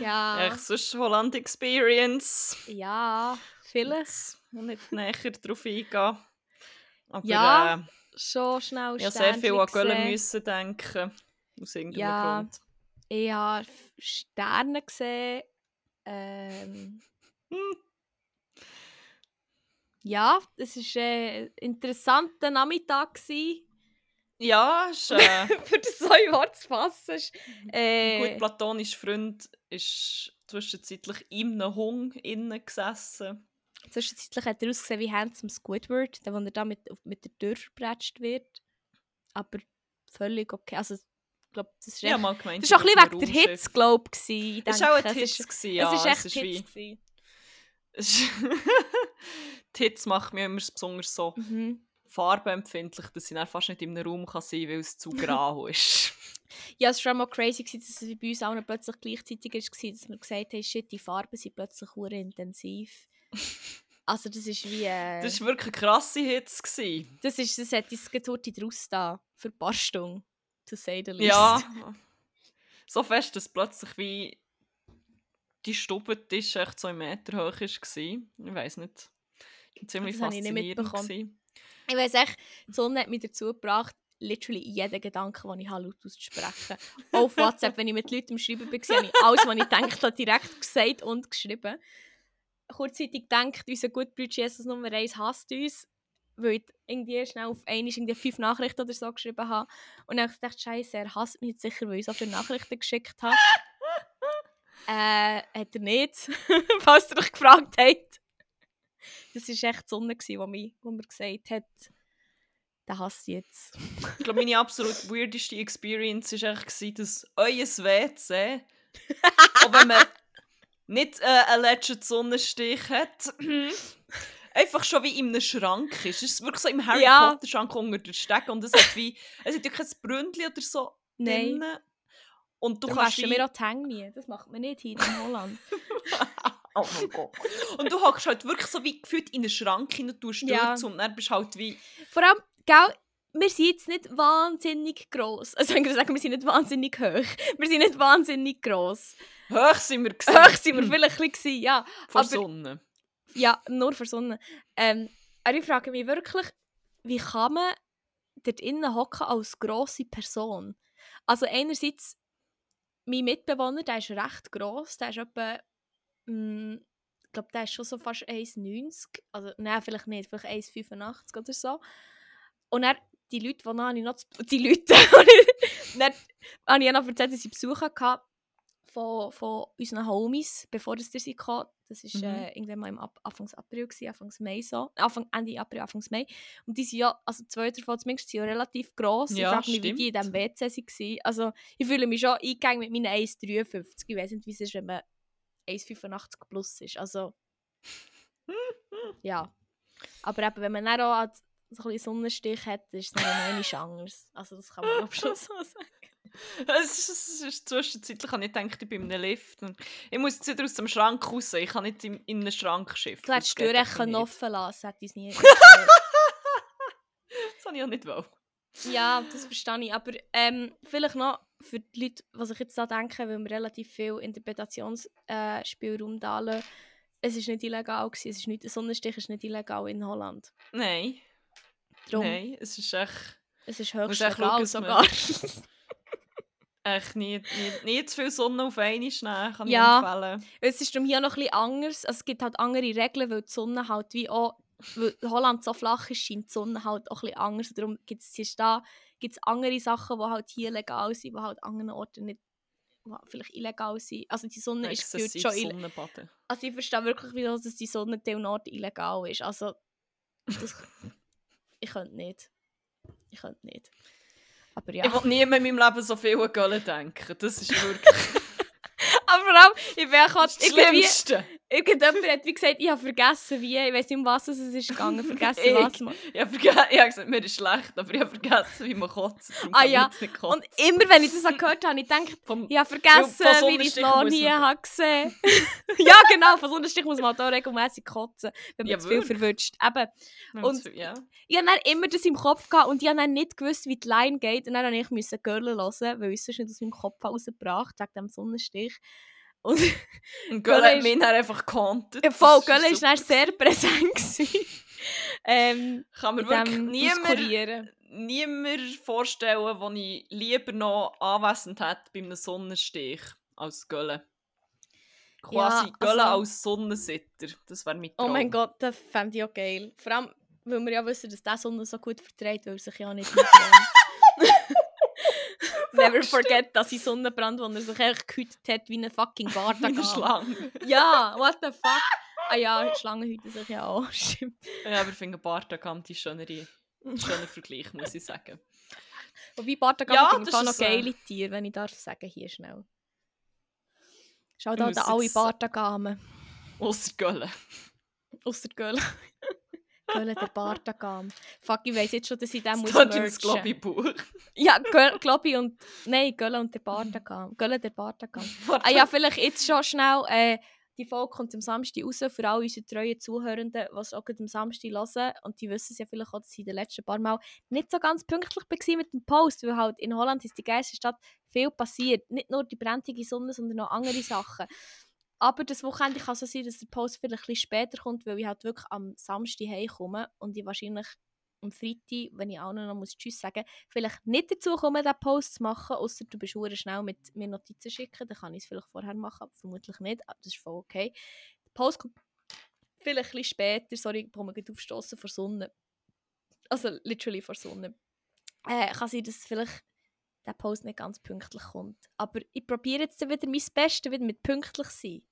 Ja. Echt, sonst Holland Experience. Ja, vielleicht. Noch nicht näher darauf eingehen. Aber Ja, äh, Schon schnell ich habe sehr viel an Sternchen Gölle gesehen. müssen denken. Aus irgendeinem Ja. Grund. Ich habe Sterne gesehen. Ähm, Hm. Ja, es war ein interessanter Nachmittag. Gewesen. Ja, ist, äh, Für das so in Wort zu fassen. ist, ein Äh, gut platonischer Freund ist zwischenzeitlich in einem Hung innen gesessen. Zwischenzeitlich hat er ausgesehen wie Handsome Squidward, der, wo er da mit, mit der Tür verbretscht wird. Aber völlig okay. Also, ich glaube, das ist Ja, echt- mal gemeint. Das war auch ein bisschen wegen der Hitze, glaube ich. Es war auch ein Hitze, ja. es ist echt Hitze. die Hitze macht mich immer besonders so Mhm. farbenempfindlich, dass ich dann fast nicht in einem Raum kann sein kann, weil es zu grau ist. Ja, es war schon mal crazy, gewesen, dass es bei uns allen plötzlich gleichzeitig war, dass wir gesagt haben, shit, die Farben sind plötzlich intensiv. Also das ist wie... Äh, Das war wirklich eine krasse Hitze. Gewesen. das, ist, das hat uns gerade draus da für ein paar Stunden, to say the least. Ja. So fest, dass plötzlich wie die Stubentisch echt so im Meter hoch war. Ich weiß nicht. Ziemlich Das habe ich nicht faszinierend. Ich weiß echt, die Sonne hat mich dazu gebracht, literally jeden Gedanken, den ich habe, laut auszusprechen. Auf WhatsApp, wenn ich mit Leuten am Schreiben war, habe ich alles, was ich habe, direkt gesagt und geschrieben. Kurzzeitig denkt, unser Goodbridge Jesus Nummer 1 hasst uns, weil ich irgendwie schnell auf einmal irgendwie fünf Nachrichten oder so geschrieben habe. Und dann habe ich gedacht, Scheiße, er hasst mich jetzt sicher, weil ich so viele Nachrichten geschickt habe. äh, hat er nicht, falls ihr euch gefragt habt. Das war echt die Sonne, die mir, wo mir gesagt hat, der hasst jetzt. Ich glaube, meine absolut weirdeste Experience war dass euer WC, auch wenn man nicht äh, einen letzten Sonnenstich hat, einfach schon wie in einem Schrank ist. Es ist wirklich so im Harry Ja. Potter Schrank unter der Stecke und es hat wie, es hat ja kein Bründli oder so Nein. drin. Und du Du kannst waschen wie, mir auch die Hänge. Das macht man nicht hier in Holland. oh mein Gott. Und du hockst halt wirklich so wie gefühlt in einen Schrank hinein, tust Ja. und dann bist du halt wie, Vor allem, gell, wir sind jetzt nicht wahnsinnig gross. Also ich würde sagen, wir sind nicht wahnsinnig hoch. Wir sind nicht wahnsinnig gross. Hoch sind wir gewesen. Hoch sind wir vielleicht ein bisschen, ja. Vor aber- Sonne. Ja, nur Sonne. Ähm, aber ich frage mich wirklich, wie kann man dort innen hocken als grosse Person? Also einerseits, mein Mitbewohner, der ist recht gross, der ist etwa, mm, ich glaube, der ist schon so fast 1,90, also nein, vielleicht nicht, vielleicht 1,85 oder so. Und dann, die Leute, die ich noch, die Leute, dann habe ich noch erzählt, dass ich Besuch hatte von, von unseren Homies, bevor das sie kamen. Das war Mhm. äh, irgendwann mal im Ab Anfangs April, gewesen, Anfangs Mai so. Anfang, Ende April, Anfangs Mai. Und die sind ja, also zwei davon zumindest, sind ja relativ gross. Ja, ich frage mich, wie die in stimmt. diesem WC waren. Also ich fühle mich schon eingegangen mit meinen 1,53. Ich weiß nicht, wie es ist, wenn man 1,85 plus ist. Also, ja. Aber eben, wenn man dann auch so ein bisschen Sonnenstich hat, ist es dann noch einmal anders. Also das kann man glaub ich, schon so sagen. Es ist, es ist zwischenzeitlich, habe ich gedacht, ich bin in einem Lift. Und ich muss jetzt wieder aus dem Schrank raus. Ich kann nicht in, in einen Schrank schiffen. Du hättest die Das Tür offen lassen, hätte ich es nie Das habe ich auch nicht wollen. Ja, das verstehe ich. Aber ähm, vielleicht noch für die Leute, was ich jetzt da denke, weil wir relativ viel Interpretationsspielraum äh, da lassen, es war nicht illegal. Gewesen. Es ist nicht, ein Sonnenstich ist nicht illegal in Holland. Nein, Darum, nein, es ist echt, es ist höchst legal sogar. echt nie, nie, nie zu viel Sonne auf einmal nehmen, kann Ja. ich empfehlen. es ist darum hier noch ein bisschen anders. Also, es gibt halt andere Regeln, weil die Sonne halt wie auch, weil Holland so flach ist, scheint die Sonne halt auch ein bisschen anders. Darum gibt es da gibt's andere Sachen, die halt hier legal sind, die halt an anderen Orten nicht die vielleicht illegal sind. Also die Sonne ist Exzessiv schon illegal. Also ich verstehe wirklich, wie das, dass die Sonne an Orten illegal ist. Also das, ich könnte nicht. Ich könnte nicht. Aber ja. Ich will nie mehr in meinem Leben so viel an Göllen denken. Das ist wirklich Aber vor allem, ich bin auch das. Schlimmste. Irgendjemand hat wie gesagt, ich habe vergessen wie, ich weiß nicht um was es ist gegangen, vergessen Ich. was. man- Ich habe verge- ich habe gesagt, mir ist schlecht, aber ich habe vergessen, wie man kotzt. Ah ja, Und immer wenn ich das gehört habe, ich gedacht, Vom, ich habe vergessen, Ja, wie ich es noch nie habe gesehen Ja genau, von Sonnenstich muss man auch regelmässig kotzen, wenn man Ja, zu viel verwünscht. Eben, und- ja. ich habe dann immer das im Kopf gehabt und ich habe dann nicht gewusst, wie die Line geht. Und dann musste ich Girl hören, weil ich es nicht aus meinem Kopf rausgebracht wegen dem Sonnenstich. Und Und Göllen hat mich dann einfach gekantet. ja, voll, Girl war dann sehr präsent. gewesen. ähm, Kann mir wirklich niemand, niemand vorstellen, den ich lieber noch anwesend hätte bei einem Sonnenstich als Göllen. Quasi Ja, Gölle also- als Sonnensitter. Das wäre mein Oh mein Gott, das fände ich auch geil. Vor allem, weil wir ja wissen, dass der Sonne so gut verträgt, weil sich ja nicht. Never forget, dass ich Sonnenbrand, wo er sich echt gehütet hat wie ein fucking Wie eine. Schlange. Ja, what the fuck? Ah ja, Schlangen hüten sich ja auch, stimmt. Ja, aber ich finde Bartagam die schönere, schöner Vergleich, muss ich sagen. Wobei Bartagam Ja, finde ich auch noch ist, äh, geile Tiere, wenn ich darf sagen, hier schnell. Schau da an alle Bartagamen. Ausser Gölle. Ausser Gölle. Gölle der Bartagam. Fuck, ich weiss jetzt schon, dass ich den muss merchen. das Globi-Buch. Ja, Göl, Globi und... Nein, Gölle und der Bartagam. Gölle der Bartagam. Ah ja, vielleicht jetzt schon schnell... Äh, die Folge kommt am Samstag raus für alle unsere treuen Zuhörenden, die es auch am Samstag hören. Und die wissen es ja vielleicht auch, dass ich in den letzten paar Mal nicht so ganz pünktlich war mit dem Post, weil halt in Holland ist die geilste Stadt viel passiert. Nicht nur die brennende Sonne, sondern auch andere Sachen. Aber das Wochenende kann so sein, dass der Post vielleicht ein bisschen später kommt, weil ich halt wirklich am Samstag heimkomme und ich wahrscheinlich am Freitag, wenn ich auch noch muss Tschüss sagen vielleicht nicht dazu komme, diesen Post zu machen, außer du bist schnell mit mir Notizen schicken, dann kann ich es vielleicht vorher machen, aber vermutlich nicht, aber das ist voll okay. Der Post kommt vielleicht ein bisschen später, sorry, ich komme gerade aufstoßen vor Sonne. Also literally vor Sonne. Äh, kann sein, dass vielleicht der Post nicht ganz pünktlich kommt. Aber ich probiere jetzt wieder mein Bestes, wieder mit pünktlich sein.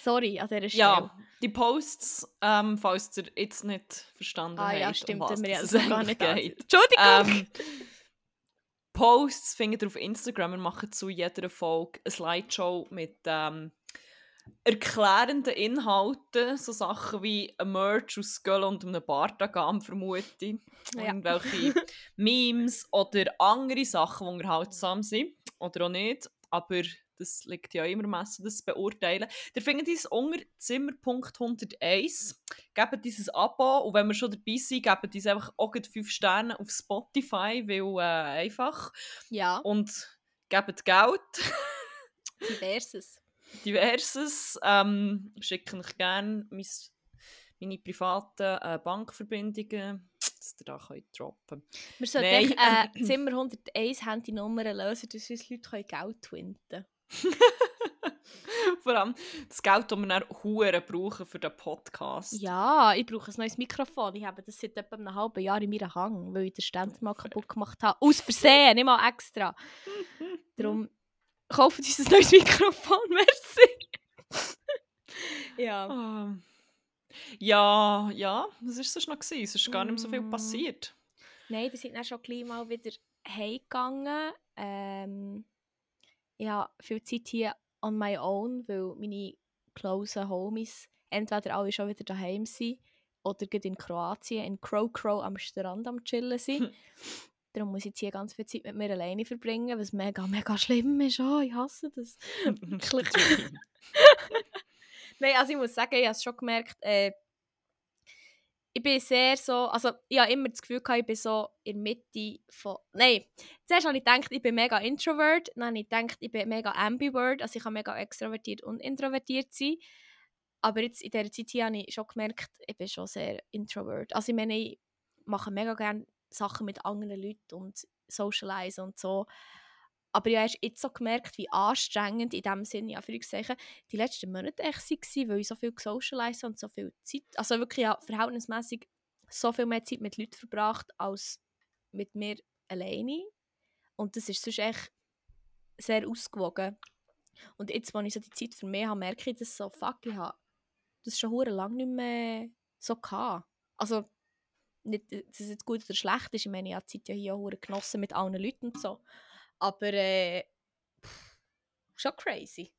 Sorry an dieser Stelle. Ja, die Posts, ähm, falls ihr jetzt nicht verstanden ah habt, ja, um stimmt, was haben wir ja das gar nicht geht. Entschuldigung! Ähm, Posts findet ihr auf Instagram. Wir machen zu jeder Folge eine Slideshow mit ähm, erklärenden Inhalten. So Sachen wie ein Merch aus Göll und einem Bartagam, vermute ich. Ja. Irgendwelche Memes oder andere Sachen, die unterhaltsam sind. Oder auch nicht. Aber das liegt ja immer am Messen, das zu beurteilen. Ihr findet uns unter Zimmer.101. Gebt ein Abo und wenn wir schon dabei sind, gebt uns einfach auch 5 Sterne auf Spotify, weil äh, einfach. ja, Und gebt Geld, diverses. diverses. Ähm, schicken euch gerne mein, meine privaten äh, Bankverbindungen, dass ihr da könnt droppen Wir sollten äh, Zimmer 101 Handynummer lösen, dass uns Leute Geld twinten Vor allem das Geld, das wir dann Huren brauchen für den Podcast. Ja, ich brauche ein neues Mikrofon. Ich habe das seit etwa einem halben Jahr in meinem Hang, weil ich den Stand mal kaputt gemacht habe. Aus Versehen, nicht mal extra. Darum kauft uns ein neues Mikrofon, merci. ja. Ah. Ja, ja, das war sonst noch. Gewesen. Es ist gar nicht mehr so viel Mm. passiert. Nein, die sind dann schon gleich mal wieder heimgegangen. Ähm, ich habe viel Zeit hier on my own, weil meine close Homies entweder alle schon wieder daheim sind oder gerade in Kroatien, in Crow Crow am Strand am Chillen sind. Darum muss ich jetzt hier ganz viel Zeit mit mir alleine verbringen, was mega, mega schlimm ist. Oh, ich hasse das. Nein, also ich muss sagen, ich habe es schon gemerkt, äh, ich bin sehr so, also ich habe immer das Gefühl gehabt, ich bin so in der Mitte von, nein, zuerst habe ich gedacht, ich bin mega introvert, dann habe ich gedacht, ich bin mega ambivert, also ich kann mega extrovertiert und introvertiert sein, aber jetzt in dieser Zeit hier habe ich schon gemerkt, ich bin schon sehr introvert. Also ich meine, ich mache mega gerne Sachen mit anderen Leuten und socialise und so, aber ich habe erst jetzt so gemerkt, wie anstrengend in dem Sinne, ja, die letzten Monate echt waren, weil ich so viel gesocialise und so viel Zeit, also wirklich ja, verhältnismäßig so viel mehr Zeit mit Leuten verbracht als mit mir alleine. Und das ist sonst echt sehr ausgewogen. Und jetzt, als ich so die Zeit für mich habe, merke ich, dass so, fuck, ich habe das schon hure lange nicht mehr so gehabt. Also, nicht, dass es jetzt gut oder schlecht ist, ich meine, ich habe die Zeit ja hier auch genossen mit allen Leuten und so. Aber, äh, pff, schon crazy.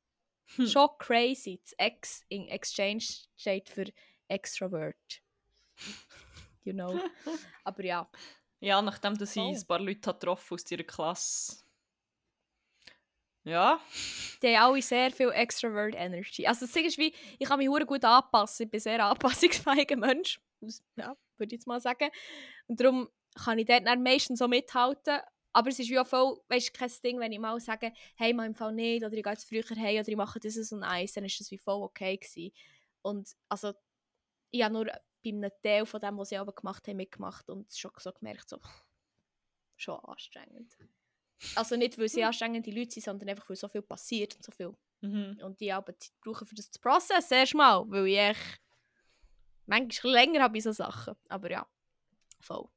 Hm. Schon crazy. Das X in Exchange steht für Extrovert. You know. Aber ja. Ja, nachdem dass ich Voll. ein paar Leute getroffen aus ihrer Klasse. Ja. Die haben alle sehr viel Extrovert Energy. Also das Ding ist wie, ich kann mich hure gut anpassen. Ich bin ein sehr anpassungsfähiger Mensch. Ja, würde ich jetzt mal sagen. Und darum kann ich dort dann meistens so mithalten. Aber es ist wie auch voll, weißt du, kein Ding, wenn ich mal sage, hey, mal im Fall nicht, oder ich gehe jetzt früher heim, oder ich mache dieses und eins, dann ist das wie voll okay gewesen. Und also, ich habe nur bei einem Teil von dem, was sie aber gemacht haben, mitgemacht und schon so gemerkt, so, schon anstrengend. Also nicht, weil sie anstrengende Leute sind, sondern einfach, weil so viel passiert und so viel Mhm. Und die aber Zeit brauchen, für das zu processen, erstmal, weil ich echt manchmal länger habe bei so Sachen. Aber ja, voll.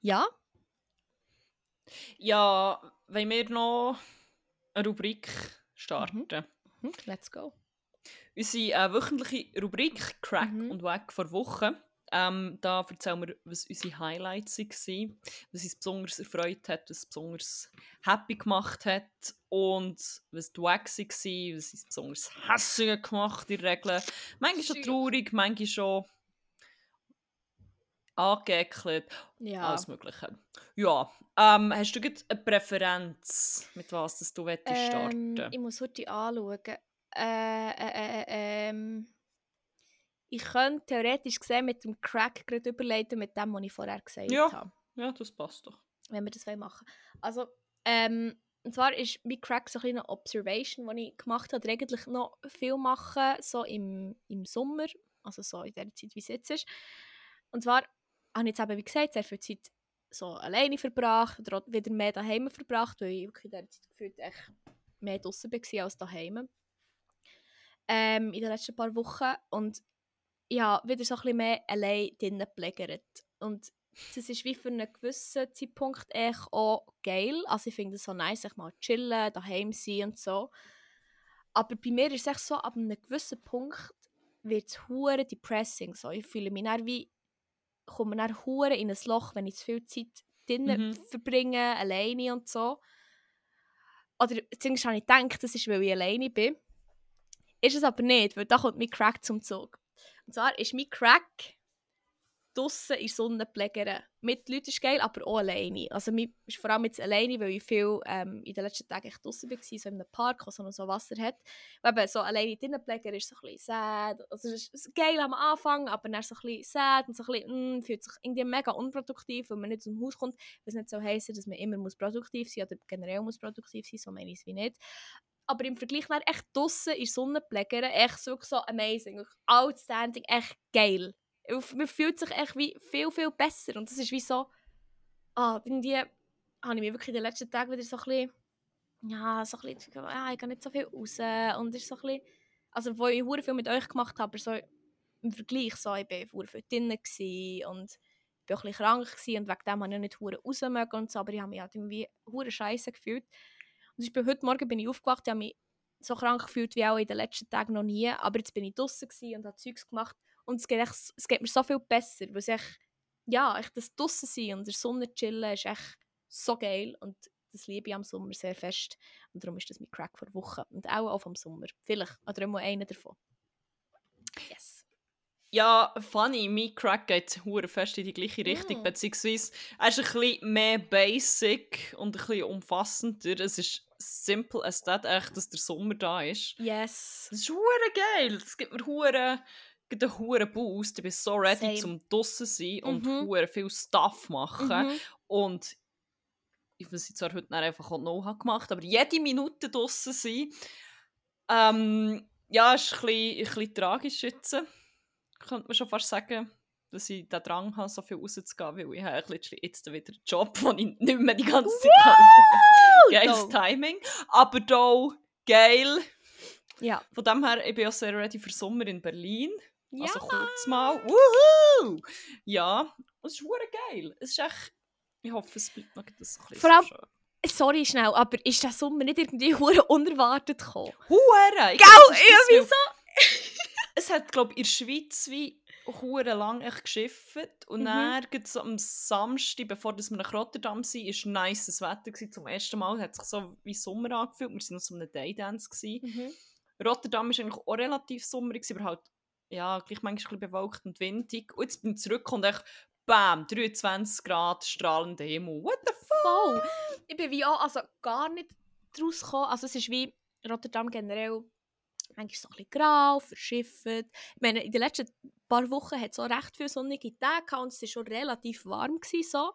Ja, Ja, wenn wir noch eine Rubrik starten. hm, let's go. Unsere äh, wöchentliche Rubrik Crack Mhm. und Wack vor Woche. Ähm, da erzählen wir, was unsere Highlights waren, was uns besonders erfreut hat, was besonders happy gemacht hat und was die Wack war, was uns besonders hässlich gemacht in der Regel. Manchmal schon traurig, manchmal schon angeekelt, Ja. alles Mögliche. Ja, ähm, hast du eine Präferenz, mit was das du ähm, starten ich muss heute anschauen. Äh, äh, äh, äh, ähm, ich könnte theoretisch gesehen mit dem Crack gerade überleiten, mit dem, was ich vorher gesagt Ja. habe. Ja, das passt doch. Wenn wir das wollen machen Also, ähm, und zwar ist mein Crack so ein eine Observation, die ich gemacht habe, eigentlich noch viel machen, so im, im Sommer, also so in der Zeit, wie es jetzt ist. Und zwar habe jetzt eben, wie gesagt, sehr viel Zeit so alleine verbracht oder wieder mehr daheim verbracht, weil ich wirklich in dieser Zeit gefühlt echt mehr draußen war als daheim. Ähm, in den letzten paar Wochen. Und ich wieder so ein bisschen mehr allein drinnen geplägert. Und das ist wie für einen gewissen Zeitpunkt echt auch geil. Also ich finde es so nice, ich mal chillen, daheim sein und so. Aber bei mir ist es echt so, ab einem gewissen Punkt wird es depressing. So. Ich fühle mich dann wie, komme dann hure in ein Loch, wenn ich zu viel Zeit drinnen Mhm. verbringe, alleine und so. Oder zumindest habe ich gedacht, das ist, weil ich alleine bin. Ist es aber nicht, weil da kommt mein Crack zum Zug. Und zwar ist mein Crack draussen in der Sonne pflegern. Mit Leuten ist geil, aber auch alleine. Also mir vor allem jetzt alleine, weil ich viel ähm, in den letzten Tagen echt draussen war, so in einem Park, wo noch so Wasser hat. Eben so alleine drinnen pflegern ist so ein bisschen sad. Also es ist geil am Anfang, aber dann so ein bisschen sad und so ein bisschen, mm, fühlt sich irgendwie mega unproduktiv, weil man nicht dem Haus kommt. Was nicht so heisst, dass man immer muss produktiv sein muss oder generell muss produktiv sein, so meine ich es wie nicht. Aber im Vergleich nach echt draussen in der Sonne pflegern, echt so, amazing. Outstanding, echt geil. Man fühlt sich echt wie viel, viel besser. Und das ist wie so, ah, irgendwie habe ich mich wirklich in den letzten Tagen wieder so ein bisschen, ja, so ein bisschen, ja, ich gehe nicht so viel raus. Und es ist so ein bisschen, also wo ich hure viel mit euch gemacht habe, aber so im Vergleich, so, ich war viel drinnen und ich war ein bisschen krank gewesen und wegen dem habe ich nicht hure raus mögen und so, aber ich habe mich halt irgendwie hure scheiße gefühlt. Und ich bin, heute Morgen bin ich aufgewacht, ich habe mich so krank gefühlt wie auch in den letzten Tagen noch nie, aber jetzt bin ich draußen und habe Zeugs gemacht und es geht, echt, es geht mir so viel besser, weil es echt, ja, echt das draussen sein und in der Sonne chillen ist echt so geil und das liebe ich am Sommer sehr fest und darum ist das mein Crack vor Wochen und auch, auch vom Sommer, vielleicht, oder immer einer davon. Yes. Ja, funny, mein Crack geht hure fest in die gleiche Richtung, Mm. beziehungsweise er ist ein bisschen mehr basic und ein bisschen umfassender. Es ist simple as that, echt, dass der Sommer da ist. Yes. Das ist hure geil, das gibt mir hure einen hure Boost. Ich bin so ready Same. zum draussen sein und Mhm. viel Stuff machen. Mhm. Und ich weiß zwar heute einfach auch noch habe gemacht, aber jede Minute draussen sein, ähm, ja, ist ein bisschen, ein bisschen tragisch jetzt. Könnte man schon fast sagen, dass ich den Drang habe, so viel rauszugehen, weil ich habe literally jetzt wieder einen Job, wo ich nicht mehr die ganze Zeit rausgehe. Geiles Dope. Timing. Aber da geil. Ja. Von dem her, ich bin auch sehr ready für Sommer in Berlin. Ja. Also kurz mal. Woohoo! Ja, es ist hure geil. Es ist echt... Ich hoffe, es bleibt noch das so ein bisschen Vor allem- so. Sorry schnell, aber ist der Sommer nicht irgendwie hure unerwartet gekommen? Hure! Ich Gell, ja, wieso? Es hat, glaube ich, in der Schweiz wie hure lang echt geschifft. Und Mhm. dann, so am Samstag, bevor wir nach Rotterdam sind, war nices Wetter. Gewesen. Zum ersten Mal hat sich so wie Sommer angefühlt. Wir waren noch so einem Daydance. Gewesen. Mhm. Rotterdam war eigentlich auch relativ sommerig, aber halt ja, gleich manchmal ein bewölkt und windig. Und jetzt bin ich zurück und echt, bam, 23 Grad, strahlender Himmel. What the fuck? Voll. Ich bin wie auch also gar nicht daraus gekommen. Also es ist wie Rotterdam generell manchmal so ein bisschen grau, verschifft. Ich meine, in den letzten paar Wochen hat es auch recht viele sonnige Tage gehabt und es war schon relativ warm. Gewesen, so.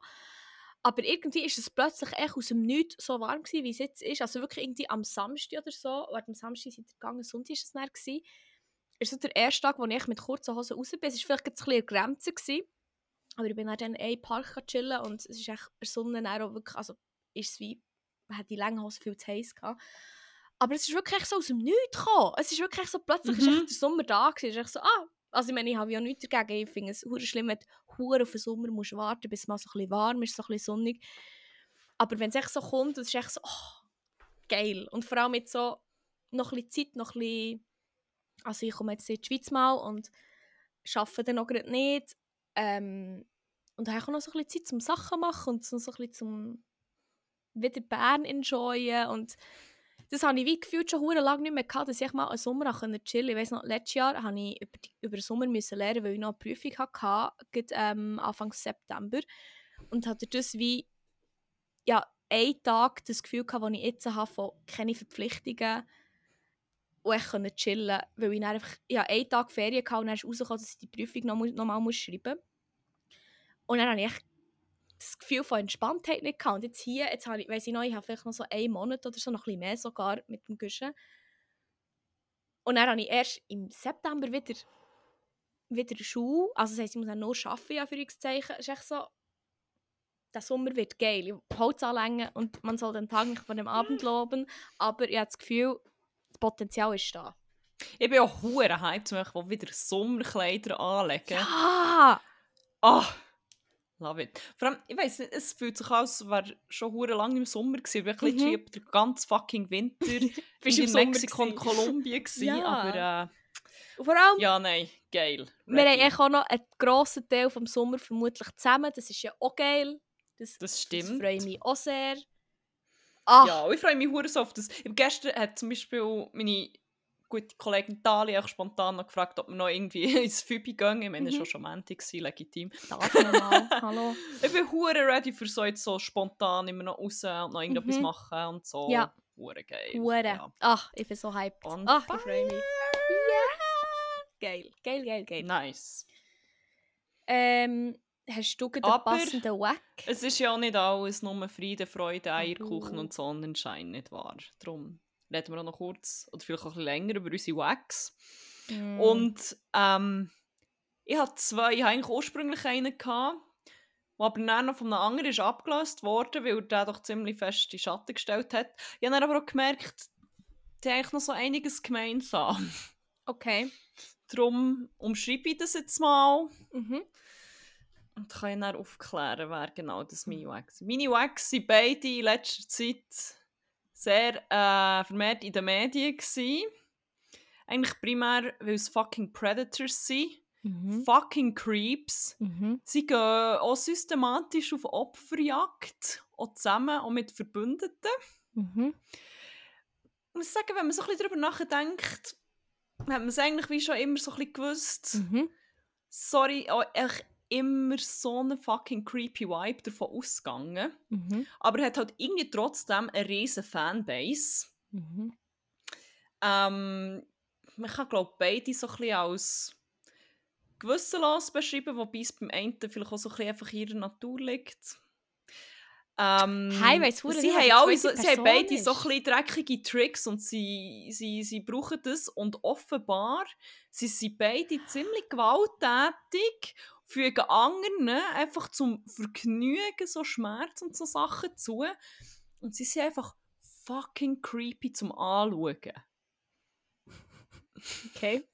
Aber irgendwie ist es plötzlich echt aus dem Nichts so warm gewesen, wie es jetzt ist. Also wirklich irgendwie am Samstag oder so, oder am Samstag sind wir gegangen, Sonntag war es dann. Gewesen. Ist so der erste Tag, wo ich mit kurzen Hosen raus bin. Es war vielleicht ein bisschen Grenze. Gewesen. Aber ich bin dann in einem Park chillen und es ist echt der Sonne auch wirklich, also ist es wie, man hat die langen Hosen viel zu heiß gehabt. Aber es ist wirklich so aus dem Nichts gekommen. Es ist wirklich so, plötzlich ist Mhm. echt der Sommer da gewesen. Es ist echt so, ah, also ich meine, ich habe ja nichts dagegen. Ich finde es hure schlimm, wenn du auf den Sommer musst warten bis es mal so ein bisschen warm ist, so ein bisschen sonnig. Aber wenn es echt so kommt, es ist echt so, oh, geil. Und vor allem jetzt so noch ein bisschen Zeit, noch ein bisschen, also ich komme jetzt in die Schweiz mal und arbeite dann noch gerade nicht. Ähm, und habe auch noch so ein bisschen Zeit zum Sachen machen und so, ein bisschen zum wieder Bern enjoyen und das habe ich wie gefühlt schon lange nicht mehr gehabt, dass ich mal einen Sommer chillen konnte. Ich weiss noch, letztes Jahr habe ich über, die, über den Sommer müssen lernen, weil ich noch eine Prüfung hatte, gerade, ähm, Anfang September. Und hatte das wie, ja, einen Tag das Gefühl gehabt, das ich jetzt habe, von keine Verpflichtungen und ich konnte chillen, weil ich dann einfach, ja, einen Tag Ferien hatte und dann ist rausgekommen, dass ich die Prüfung noch, noch muss schreiben muss. Und dann habe ich das Gefühl von Entspanntheit nicht gehabt. Und jetzt hier, jetzt habe ich, weiss ich noch, ich habe vielleicht noch so einen Monat oder so, noch ein bisschen mehr sogar mit dem Guschen. Und dann habe ich erst im September wieder, wieder Schule. Also das heisst, ich muss dann nur arbeiten, ja, für Zeichen. Es ist echt so, der Sommer wird geil. Ich Holz anlängen und man soll den Tag nicht von dem Abend loben. Aber ich habe das Gefühl, das Potenzial ist da. Ich bin auch hure hyped, Beispiel wieder Sommerkleider anlegen. Ja! Ah, love it. Vor allem, ich weiss nicht, es fühlt sich an, als wäre schon hure lang im Sommer gewesen. Ich war Mhm. mhm. den ganzen fucking Winter Bist in Sommer Mexiko und. Kolumbien gewesen, Ja. aber Und vor allem, äh, ja, nein, geil. wir haben auch noch einen grossen Teil vom Sommer vermutlich zusammen. Das ist ja auch geil. Das, Das stimmt. Das freue ich mich auch sehr. Ah, Ja, und ich freue mich hure so auf das. Gestern hat zum Beispiel meine gute Kollegin Tali auch spontan noch gefragt, ob wir noch irgendwie ins Fübi gehen. Ich meine, Mhm. war schon Montag, legitim. darf mal. Hallo. Ich bin hure ready für so jetzt so spontan immer noch raus und noch irgendetwas Mhm. machen und so. Ja. Hure geil. Hure. Ja. Ach, ich bin so hyped. On Ach, ich freue mich. Ja! Geil, geil, geil, geil. Nice. Ähm, hast du einen Aber- passenden Wack? Es ist ja auch nicht alles nur Friede, Freude, Eierkuchen Oh. und Sonnenschein, nicht wahr? Darum reden wir auch noch kurz oder vielleicht auch ein bisschen länger über unsere Wax. Mm. Und ähm, ich hatte zwei, ich hatte eigentlich ursprünglich einen, gehabt, der aber dann noch von einem anderen ist abgelöst worden, weil der doch ziemlich fest in den Schatten gestellt hat. Ich habe dann aber auch gemerkt, die haben eigentlich noch so einiges gemeinsam. Okay. Darum umschreibe ich das jetzt mal Mhm. Und kann ich dann aufklären, wer genau das meine Wax sind. Meine Wax waren beide in letzter Zeit sehr äh, vermehrt in den Medien. Gewesen. Eigentlich primär, weil es fucking Predators sind. Mhm. Fucking Creeps. Mhm. Sie gehen auch systematisch auf Opferjagd, auch zusammen, auch mit Verbündeten. Mhm. Ich muss sagen, wenn man so ein bisschen darüber nachdenkt, hat man es eigentlich wie schon immer so ein bisschen gewusst. Mhm. Sorry, auch echt immer so einen fucking creepy Vibe davon ausgegangen. Mhm. Aber er hat halt irgendwie trotzdem eine riesen Fanbase. Mhm. Ähm, man kann glaube beide so ein bisschen als gewissenlos beschreiben, wobei es beim einen vielleicht auch so ein bisschen einfach in ihrer Natur liegt. Ähm, Hey, weiss sie haben, alle so, sie haben beide so ein dreckige Tricks und sie, sie, sie brauchen das und offenbar sie sind beide ziemlich gewalttätig, fügen anderen einfach zum Vergnügen so Schmerz und so Sachen zu und sie sind einfach fucking creepy zum Anschauen. Okay.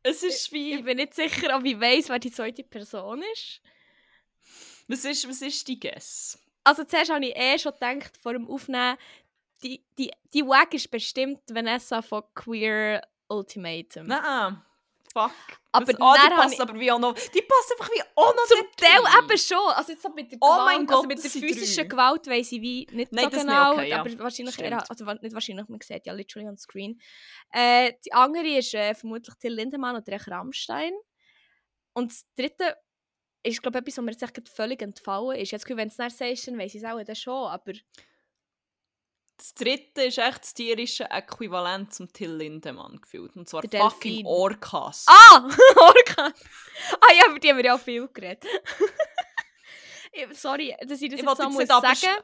Es ist Ich wie... bin nicht sicher, ob ich weiss, wer die zweite Person ist. Was ist, was ist die Guess? Also zuerst habe ich eh schon gedacht, vor dem Aufnehmen, die, die, die Wack ist bestimmt Vanessa von Queer Ultimatum. Nein, fuck. Aber das, ah, die ich- aber wie auch noch... Die passt einfach wie auch noch Zum Teil rein. eben schon. Also jetzt mit der Oh Gewalt, mein also Gott, mit der physischen. Gewalt weiss ich wie nicht Nein, so nicht, genau. okay, ja. Aber wahrscheinlich Stimmt. eher, also nicht wahrscheinlich, man sieht ja literally on screen. Äh, die andere ist äh, vermutlich Till Lindemann oder Rech Rammstein. Und das dritte ist, glaube ich, etwas, was mir jetzt echt völlig entfallen ist. Jetzt, wenn es sagst, dann weiss ich es auch dann schon, aber... Das dritte ist echt das tierische Äquivalent zum Till Lindemann gefühlt. Und zwar Der fucking Delfin. Orcas. Ah! Orkan! Ah ja, über die haben wir ja auch viel geredet. Ich- Sorry, dass ich das Ich jetzt wollte so jetzt muss nicht sagen.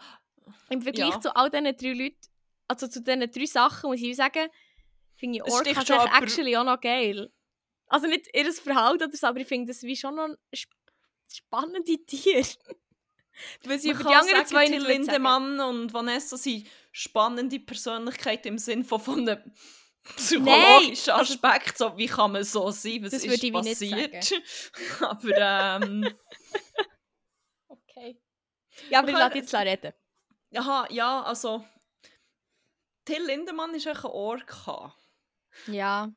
Im Vergleich Ja. zu all diesen drei Leuten, also zu diesen drei Sachen, muss ich sagen, finde ich Es sticht Orcas schon echt jemand- actually auch noch geil. Also nicht ihr Verhalten oder so, aber ich finde das wie schon noch ein sp- spannende Tiere. Weil sie Man über die kann anderen sagen, zwei Till nicht sagen. Lindemann und Vanessa sind spannende Persönlichkeiten im Sinne von, von einem psychologischen Aspekt. So, wie kann man so sein? Was Das ist würde ich wie nicht passiert? Aber ähm, Okay. Ja, aber Wir lass können- jetzt reden. aha, ja, also Till Lindemann ist ein Orca. Ja.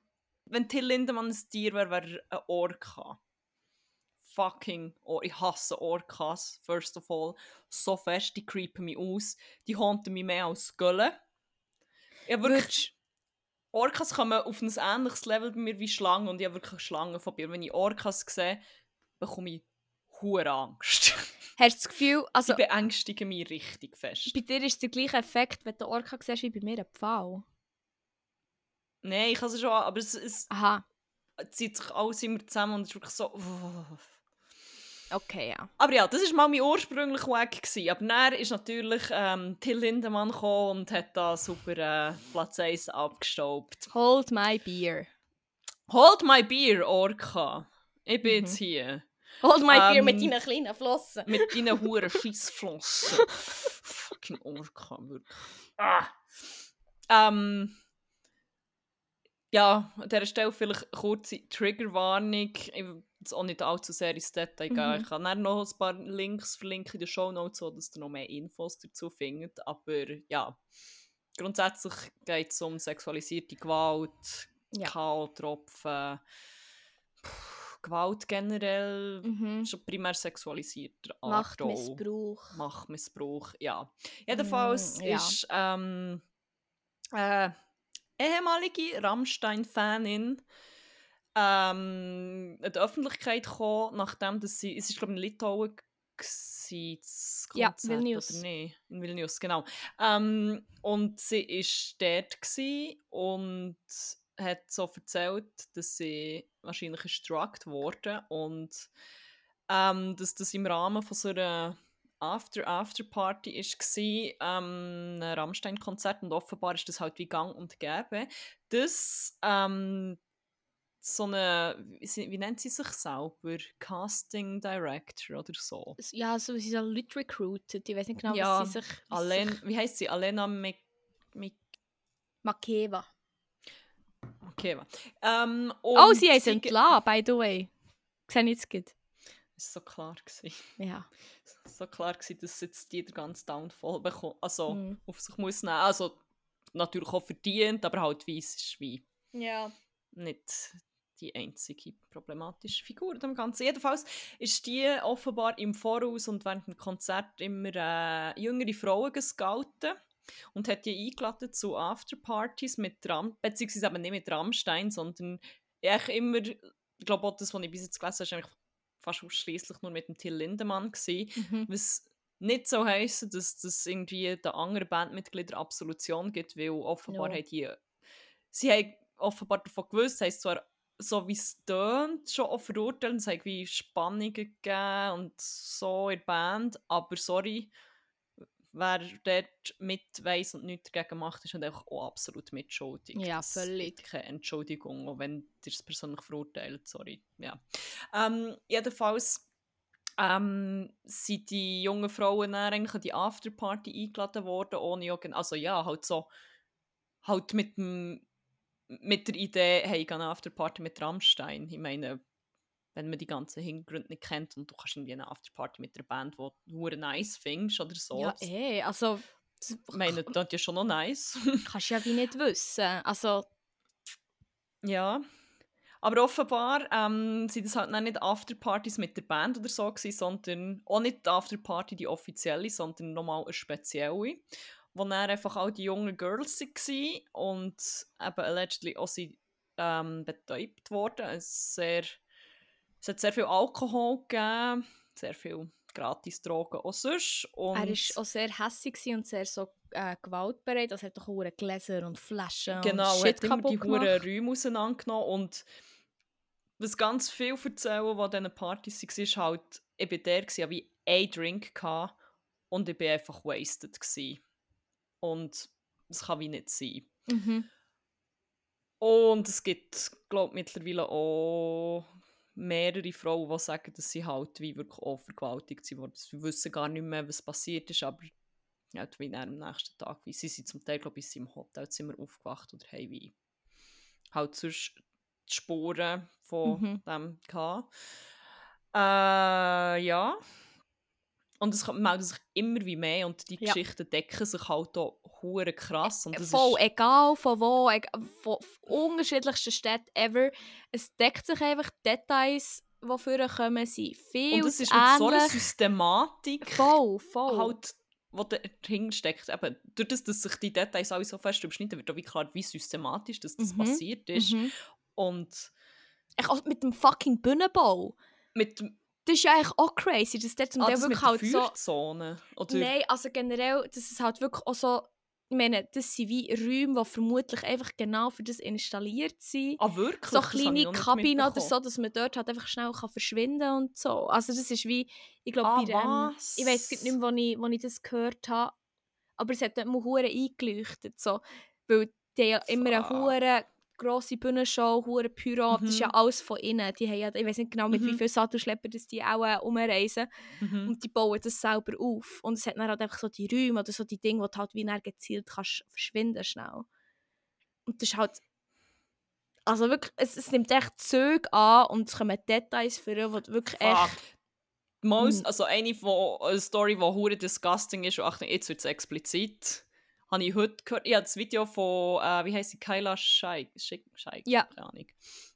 Wenn Till Lindemann ein Tier wäre, wäre er ein Orca. Fucking Or Ich hasse Orcas, first of all. So fest, die creepen mich aus. Die haunten mich mehr als Göllen. Ja, wirklich. Orcas kommen auf ein ähnliches Level bei mir wie Schlangen und ich habe wirklich Schlangenphobie. Und wenn ich Orcas sehe, bekomme ich hohe Angst. hast du das Gefühl, also Die beängstigen mich richtig fest. bei dir ist es der gleiche Effekt, wenn du Orca siehst, wie bei mir ein Pfau? Nein, ich kann es schon, aber es, es Aha, zieht sich alles immer zusammen und es ist wirklich so... okay, ja. Aber ja, das war mal mein ursprünglicher Weg. Gewesen. Aber dann ist natürlich ähm, Till Lindemann gekommen und hat da super äh, Platz 1 abgestaubt. Hold my beer. Hold my beer, Orca. Ich bin Mhm. jetzt hier. Hold my beer Ähm, mit deinen kleinen Flossen. Mit deinen huren Scheissflossen. Fucking Orca, wirklich. Ah. Ähm, ja, an dieser Stelle vielleicht kurze Triggerwarnung. Ich jetzt auch nicht allzu sehr ins Detail gehen. Mhm. Ich kann dann noch ein paar Links verlinken in den Shownotes, so dass ihr noch mehr Infos dazu findet. Aber ja, grundsätzlich geht es um sexualisierte Gewalt, Ja. Kahltropfen, Gewalt generell, Mhm. schon primär sexualisierter Art auch. Machtmissbrauch. Machtmissbrauch, ja. Jedenfalls Mm, ja. ist ähm, äh, ehemalige Rammstein-Fanin ähm, in die Öffentlichkeit gekommen, nachdem dass sie, es ist glaube ich in Litauen gsi, das Ja, Konzert, Vilnius. Oder nee, in Vilnius, genau. Ähm, und sie ist dort gsi und hat so erzählt, dass sie wahrscheinlich drugged wurde und ähm, dass das im Rahmen von so einer After-After-Party war, ähm, ein Rammstein-Konzert und offenbar ist das halt wie gang und gäbe, dass ähm, so eine, wie, nennt sie sich selber? Casting Director oder so. Ja, so sie so Leute recruited. Ich weiß nicht genau, Ja, was sie sich... was Alen, sich- wie heißt sie? Alena Mik Mik Makeva. okay. Ähm, Oh, sie ge- entlassen, by the way. Sehe ich jetzt gut. Ist so klar gewesen. Ja. so klar gewesen, dass jetzt die den ganzen Downfall bekommt, also Mhm. auf sich muss nehmen. Also natürlich auch verdient, aber halt es ist wie Ja. nicht die einzige problematische Figur dem Ganzen. Jedenfalls ist die offenbar im Voraus und während dem Konzert immer äh, jüngere Frauen gescoutet und hat die eingeladen zu Afterpartys mit Ram beziehungsweise eben nicht mit Rammstein, sondern echt immer, ich glaube auch das, was ich bis jetzt gelesen habe, ist fast ausschließlich nur mit dem Till Lindemann gewesen. Mhm. Was nicht so heisst, dass das irgendwie den anderen Bandmitgliedern Absolution gibt, weil offenbar Ja. haben die. Sie haben offenbar davon gewusst, haben zwar so wie es tönt, schon auch verurteilt, es hat wie Spannungen gegeben und so in der Band, aber sorry, wer dort mit weiss und nichts dagegen macht, ist halt einfach auch absolut mitschuldig. Ja, völlig. Keine Entschuldigung, auch wenn ihr es persönlich verurteilt, sorry. Ja. Ähm, jedenfalls ähm, sind die jungen Frauen dann eigentlich an die Afterparty eingeladen worden, ohne irgend... Also ja, halt so... Halt mit dem... Mit der Idee, hey, ich gehe eine Afterparty mit Rammstein. Ich meine, wenn man die ganzen Hintergründe nicht kennt und du kannst irgendwie eine Afterparty mit einer Band, die du nice findest oder so. Ja, eh. Also, Ich meine, das ist ja schon noch nice. kannst du ja wie nicht wissen. Also, Ja. Aber offenbar ähm, sind das halt nicht Afterpartys mit der Band oder so gewesen, sondern auch nicht die Afterparty, die offizielle, sondern nochmal eine spezielle, wo dann einfach all die jungen Girls waren und eben allegedly auch sie ähm, betäubt worden. Es, sehr, es hat sehr viel Alkohol gegeben, sehr viel gratis Drogen auch sonst. Und er war auch sehr hässig gewesen und sehr so äh, gewaltbereit. Also, er hat doch auch Gläser und Flaschen Genau, und er Shit hat immer die. Räume auseinandergenommen und was ganz viel erzählen, was an diesen Partys war, ist halt, ich war der, ich hatte einen Drink gehabt und ich war einfach wasted. Gewesen. Und das kann wie nicht sein. Mhm. Und es gibt, glaube mittlerweile auch mehrere Frauen, die sagen, dass sie halt wie wirklich auch vergewaltigt wurden. Sie wissen gar nicht mehr, was passiert ist, aber halt wie am nächsten Tag, wie sie sind zum Teil, glaube ich, im Hotelzimmer aufgewacht oder haben wie halt sonst die Spuren von Mhm. dem gehabt. Äh, ja. Und es melden sich immer wie mehr und die Ja. Geschichten decken sich halt auch hure krass. Und das Voll, ist, egal von wo, egal, von, unterschiedlichsten Städten ever. Es deckt sich einfach Details, die vorkommen, sind viel und es ist mit so einer. Systematik Voll, voll. halt, wo dahinter steckt. Eben, durch das, dass sich die Details alle so fest überschneiden, wird auch wie klar, wie systematisch das, das Mhm, passiert ist. Mhm. Und Ich, auch mit dem fucking Bühnenbau. mit dem Das ist ja eigentlich auch crazy, dass der zum ah, Teil das wirklich halt so... Feuerzone. Oder, Nein, also generell, dass es halt wirklich auch so... Ich meine, das sind wie Räume, die vermutlich einfach genau für das installiert sind. ah, wirklich? so Das kleine Kabinen oder so, dass man dort halt einfach schnell kann verschwinden und so. Also das ist wie, ich glaube, Ah, bei was? ich weiß nicht mehr, wo ich, wo ich das gehört habe, aber es hat dort mal hure eingeleuchtet, so, weil die ja immer eine Fuck. Grosse Bühnenshow, hure Pyro, das ist ja Mhm. alles von innen. Die haben ja, ich weiß nicht genau, mit wie Mhm. vielen Sattelschlepper das die auch äh, umreisen Mhm. und die bauen das selber auf. Und es hat dann halt einfach so die Räume oder so die Dinge, wo du halt wie dann gezielt kannst verschwinden schnell. Und das ist halt also wirklich, es, es nimmt echt Züge an und es kommen Details für, die wirklich Fuck. echt... Most, Mhm. also eine, von, eine Story, die hure disgusting ist, und Achtung, jetzt wird es explizit, habe ich heute gehört. Ich habe das Video von, äh, wie heisst sie, Kyla Scheik, Scheik, Scheik Ja. keine Ahnung,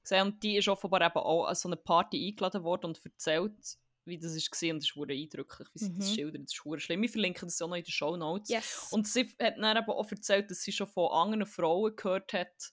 gesehen. Und die ist offenbar eben auch an so eine Party eingeladen worden und erzählt, wie das war. Und das ist eindrücklich, wie sie das Mhm. schildert. Das ist schlimm. Wir verlinken das auch noch in den Show Notes. Yes. Und sie hat dann eben auch erzählt, dass sie schon von anderen Frauen gehört hat,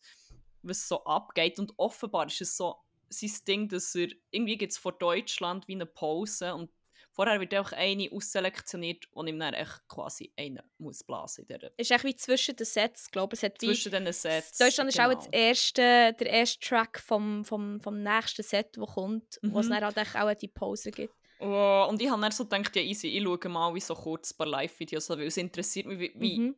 was so abgeht. Und offenbar ist es so sein Ding, dass er, irgendwie gibt es vor Deutschland wie eine Pause und vorher wird auch eine ausselektioniert und ihm dann echt quasi einen muss blasen in der, ist echt wie zwischen den Sets, glaube ich. Es zwischen diesen Sets. Deutschland ist auch genau. das erste, der erste Track vom, vom, vom nächsten Set, der kommt, wo es Mhm. dann halt auch die Pause gibt. Oh, und ich habe dann so gedacht, ja easy, ich schaue mal wie so kurz ein paar Live-Videos, an, weil es interessiert mich, wie, wie, Mhm.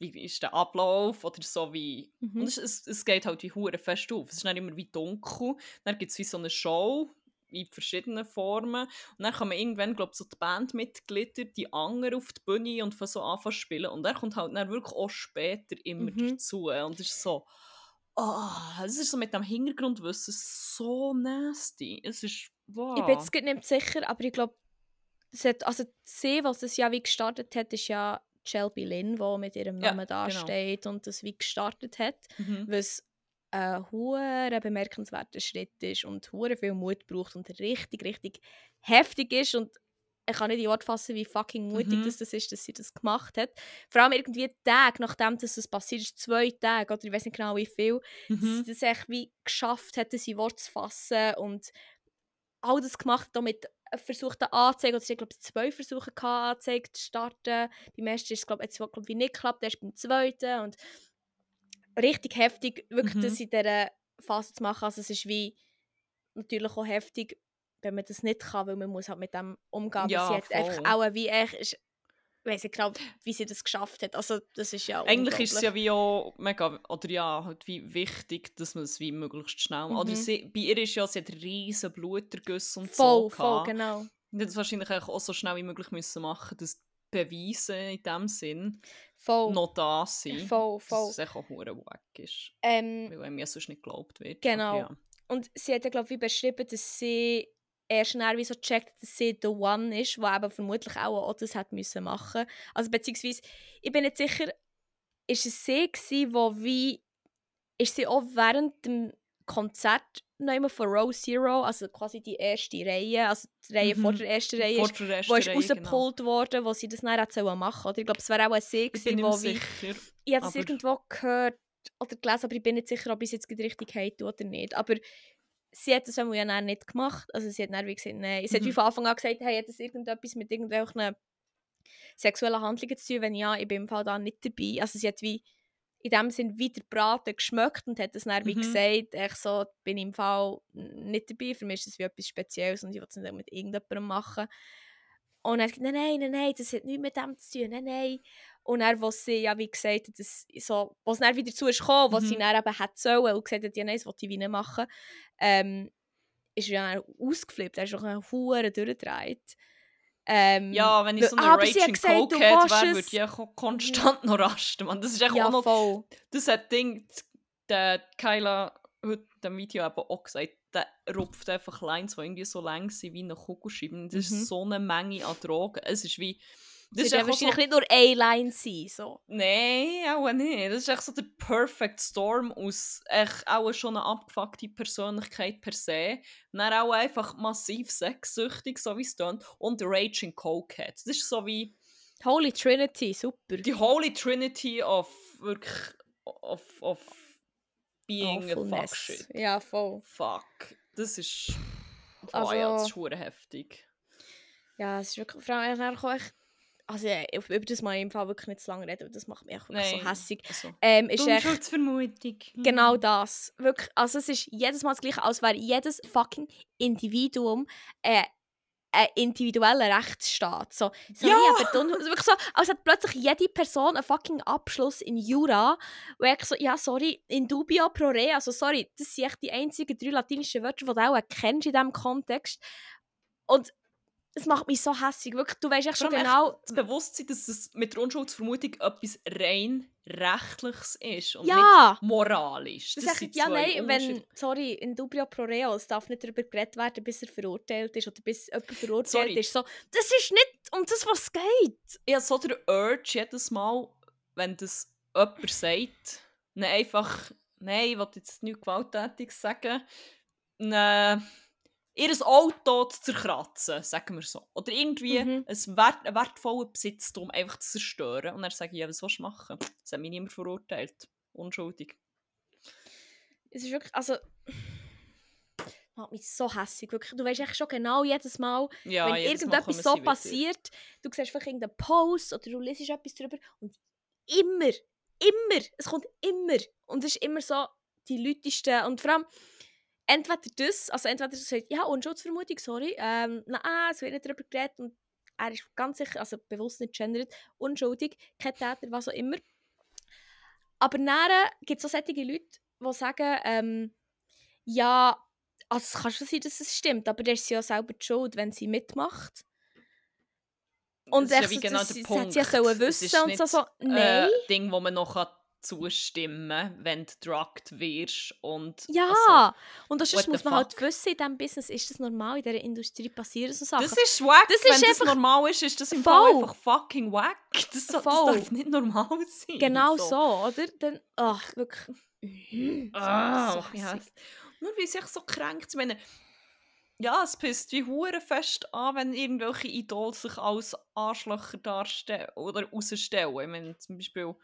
wie ist der Ablauf oder so wie... Mhm. Und es, es, es geht halt wie hure fest auf. Es ist dann immer wie dunkel. Dann gibt es wie so eine Show in verschiedenen Formen. Und dann kann man irgendwann, glaube ich, so die Bandmitglieder, die anderen auf die Bühne und von so anfangen zu spielen. Und er kommt halt dann wirklich auch später immer Mhm. dazu. Und es ist so... Oh, es ist so mit dem Hintergrundwissen so nasty. Es ist... Wow. Ich bin jetzt nicht sicher, aber ich glaube, also sie, was das ja wie gestartet hat, ist ja Shelby Lynn, die mit ihrem Ja, Namen genau. dasteht und das wie gestartet hat. Mhm. was ein hure bemerkenswerter Schritt ist und hure viel Mut braucht und richtig, richtig heftig ist und ich kann nicht in Wort fassen, wie fucking mutig Mhm. das, das ist, dass sie das gemacht hat. Vor allem irgendwie Tage, nachdem das es passiert ist, zwei Tage oder ich weiß nicht genau wie viel, dass Mhm. sie das echt wie geschafft hat, das in Wort zu fassen und all das gemacht hat, auch mit versuchten Anzeigen, oder sie hat, glaube ich, zwei Versuche gehabt, Anzeigen zu starten. Beim ersten ist es, glaube ich, glaub, ich, nicht geklappt, erst beim zweiten und richtig heftig, wirklich Mhm. das in dieser Phase zu machen. Also es ist wie natürlich auch heftig, wenn man das nicht kann, weil man muss halt mit dem umgehen. Ja, sie hat einfach voll. auch wie echt, ist, ich weiß nicht genau, wie sie das geschafft hat. Also das ist ja Eigentlich ist es ja wie auch mega, oder ja, halt wie wichtig, dass man es wie möglichst schnell Oder Mhm. sie, bei ihr ist ja, sie hat riesen Blutergüsse und voll, so voll, gehabt. genau. Und das wahrscheinlich auch so schnell wie möglich müssen machen, dass die Beweise in dem Sinn Voll, noch da sind. voll, Dass voll. es echt auch hure wack ist. Ähm, Weil ja sonst nicht geglaubt wird. Genau. Ja. Und sie hat ja, glaube ich, beschrieben, dass sie erst dann wie so checkt, dass sie the one ist, wo eben vermutlich auch, auch das hat müssen machen. Also beziehungsweise, ich bin nicht sicher, ist es sie gewesen, wo wie, ist sie auch während dem Konzert noch immer von Row Zero, also quasi die erste Reihe, also die Reihe vor Mhm. der ersten Reihe, Vor der ersten wo ist genau. rausgepult worden, wo sie das dann hätte sollen machen oder? Ich glaube, es wäre auch ein See gewesen, wo mehr wie, sicher. ich habe das aber- irgendwo gehört oder gelesen, aber ich bin nicht sicher, ob ich es jetzt richtig habe oder nicht. Aber sie hat das ja dann nicht gemacht. Also sie hat dann wie gesagt, nein. Sie hat wie Mhm. von Anfang an gesagt, hey, hat das irgendetwas mit irgendwelchen sexuellen Handlungen zu tun? Wenn ja, ich bin im Fall da nicht dabei. Also sie hat wie in dem Sinn wieder Braten geschmeckt und hat das dann wie Mhm. gesagt, ich so, bin im Fall nicht dabei. Für mich ist das wie etwas Spezielles und ich will es nicht mit irgendjemandem machen. Und er hat gesagt, nein, nein, nein, nein, das hat nichts mit dem zu tun, nein, nein. Und er, was sie ja wie gesagt dass so, was dann wieder zu ist gekommen, was sie Mhm. dann eben hätte sollen und gesagt hat, ja nein, das wollte ich wie nicht machen, ähm, ist er dann ausgeflippt, er ist doch eine Hure durchgedreht. Ähm, Ja, wenn ich so eine aber Raging gesagt, willst wäre, würde ich auch konstant noch rasten. Man. Das ist echt ja, auch noch das hat Ding, der Kyla heute dem Video eben auch gesagt, der rupft einfach Lines, die irgendwie so lang sind wie eine Kugelschreiben. Das Mhm. ist so eine Menge an Drogen. Es ist wie... Das wird ist einfach so, wahrscheinlich nicht nur eine Line sein. So. Nein, auch nicht. Das ist echt so der Perfect Storm aus echt auch schon eine abgefuckte Persönlichkeit per se. Dann auch einfach massiv sexsüchtig, so wie es tönt. Und Raging Cokehead. Das ist so wie Holy Trinity, super. die Holy Trinity of wirklich... of, of being a fuck Awfulness. shit. Ja, voll. Fuck. Das ist. Oh Also- ja, das ist heftig. Ja, es ist wirklich, vor allem also auf- über das mal im Fall wirklich nicht zu lange reden, weil das macht mich echt wirklich so hässig. Also, Ähm, ist echt Unschuldsvermutung. genau das. Wirklich, also es ist jedes Mal das Gleiche, als wäre jedes fucking Individuum äh, ein individueller Rechtsstaat. So, sorry, Ja! aber du, also wirklich so, als hat plötzlich jede Person einen fucking Abschluss in Jura, wo ich so, ja, sorry, in dubio pro re, also sorry, das sind echt die einzigen drei latinischen Wörter, die du auch kennst in diesem Kontext. Und es macht mich so hässig, wirklich, du weißt echt schon genau, Das Bewusstsein, dass es mit der Unschuldsvermutung etwas rein Rechtliches ist und ja! nicht moralisch. Das Das, sind ja, nein, wenn, sorry, in dubio pro reo, es darf nicht darüber geredet werden, bis er verurteilt ist oder bis jemand verurteilt Sorry. ist. So, das ist nicht um das, was geht. Ich habe so den Urge jedes Mal, wenn das jemand sagt, ne einfach, nein, ich will jetzt nichts Gewalttätiges sagen, ne, ihr Auto zu zerkratzen, sagen wir so. Oder irgendwie Mhm. ein wert, einen wertvollen Besitztum einfach zu zerstören. Und dann sage ich, ja, was willst du machen? Das hat mich niemand verurteilt. Unschuldig. Es ist wirklich, also... macht mich so hässig, wirklich. Du weißt echt schon genau jedes Mal, Ja, wenn jedes Mal irgendetwas kommen so passiert, du siehst vielleicht irgendeinen Post oder du liest etwas darüber und immer, immer, es kommt immer und es ist immer so die Leutesten und vor allem entweder das, also entweder du sagst, ja, Unschuldsvermutung, sorry, ähm, nein, es wird nicht darüber geredet und er ist ganz sicher, also bewusst nicht gendert, unschuldig, kein Täter, was auch immer. Aber dann gibt es auch solche Leute, die sagen, ähm, ja, also es kann schon sein, dass es stimmt, aber der ist ja selber die schuld, wenn sie mitmacht. Und Das ist echt wie so, genau das, der das hat sie ja Punkt. wissen und so, so nein. Äh, Ding, wo man noch zustimmen wenn du drugged wirst. Und ja, also, und das the muss man halt fuck? wissen, in diesem Business ist das normal, in dieser Industrie passieren so Sachen. Das ist wack. Das Wenn ist das normal ist, ist das im Voll. Fall einfach fucking wack. Das, so, das darf nicht normal sein. genau so, oder? Dann, ach, wirklich. Ah, mich ja. Nur weil sie echt so kränkt. Ich meine, ja, es pisst wie hure fest an, wenn irgendwelche Idole sich als Arschlöcher darstellen oder rausstellen. Ich meine, zum Beispiel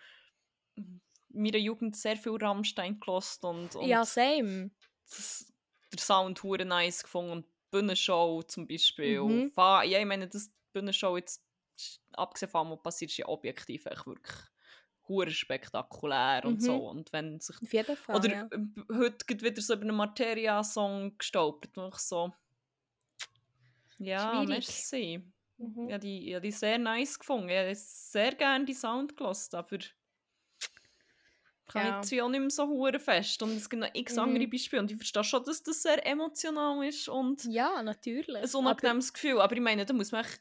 meiner Jugend sehr viel Rammstein gelost und, und Ja, same. das, der Sound hure nice gefunden und die Bühnenshow zum Beispiel. Mhm. Fa- Ja, ich meine, das die Bühnenshow jetzt, abgesehen von dem, was passiert, ist ja objektiv echt wirklich hure spektakulär und Mhm. so. Und wenn sich Auf jeden Fall, oder ja. äh, heute geht wieder so über einen Materia-Song gestolpert und ich so. Ja, Schwierig. merci. Mhm. Ich habe die, habe die sehr nice gefunden. Ich habe sehr gerne die Sound gelassen, aber kann Ja. auch nicht mehr so hure fest. Und es gibt noch x Mhm. andere Beispiele. Und ich verstehe schon, dass das sehr emotional ist und Ja, natürlich. ein unangenehmes Gefühl. Aber ich meine, da muss man echt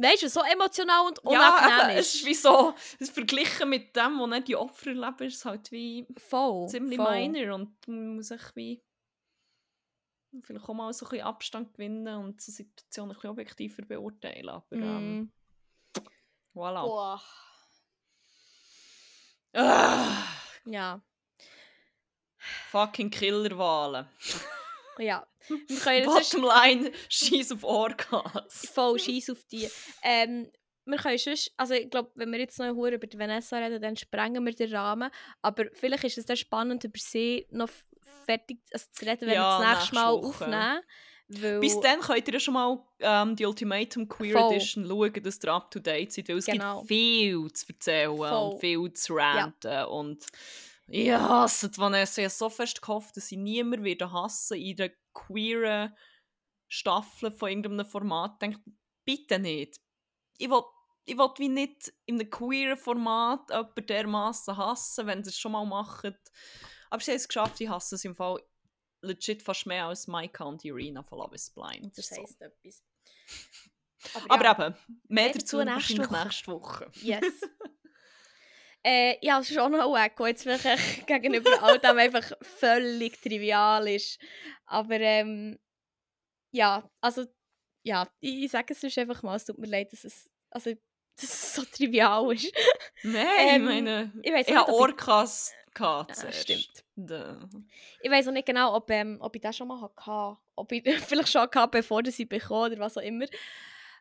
Weißt du, so emotional und ja, unangenehm eben, es ist. ist wie so, es verglichen mit dem, was nicht die Opfer erleben, ist es halt wie voll. ziemlich voll. minor und man muss sich wie vielleicht auch mal so ein bisschen Abstand gewinnen und die Situation ein bisschen objektiver beurteilen. Aber ähm, Mm. voilà. Boah. Ah, Ja. fucking Killerwahlen. Ja. Wir können jetzt sonst Bottomline, scheiß auf Orgas. voll scheiß auf die. Ähm, wir können sonst, also ich glaube, wenn wir jetzt noch hure über die Vanessa reden, dann sprengen wir den Rahmen. Aber vielleicht ist es dann spannend, über sie noch fertig also zu reden, wenn Ja, wir das nächste nächste Mal Woche. aufnehmen. Weil, Bis dann könnt ihr ja schon mal ähm, die Ultimatum Queer Voll. Edition schauen, dass ihr up to date seid, weil es Genau. gibt viel zu erzählen Voll. und viel zu ranten und ja, es hat Vanessa ja so fest gehofft, dass sie niemand wieder hassen in einer queeren Staffel von irgendeinem Format. Denkt bitte nicht. Ich will, ich will wie nicht in einem queeren Format jemanden dermassen hassen, wenn sie es schon mal machen. Aber sie haben es geschafft, ich hasse es im Fall legit fast mehr als My County Arena von Love is Blind. Das so. heisst etwas. Aber ja, eben, mehr Mehr dazu nächste nächste Woche. Nächste Woche. Yes. äh, ja, es ist auch noch der jetzt wirklich gegenüber all dem einfach völlig trivial ist. Aber ähm, ja, also, ja, ich, ich sage es sonst einfach mal, es tut mir leid, dass es, also, dass es so trivial ist. Nein, Ähm, ich meine, ich weiss ich habe Orcas gehabt Ja, zuerst. stimmt. Da. Ich weiß auch nicht genau, ob, ähm, ob ich das schon mal hatte. Ob ich vielleicht schon hatte, bevor ich sie bekomme oder was auch immer.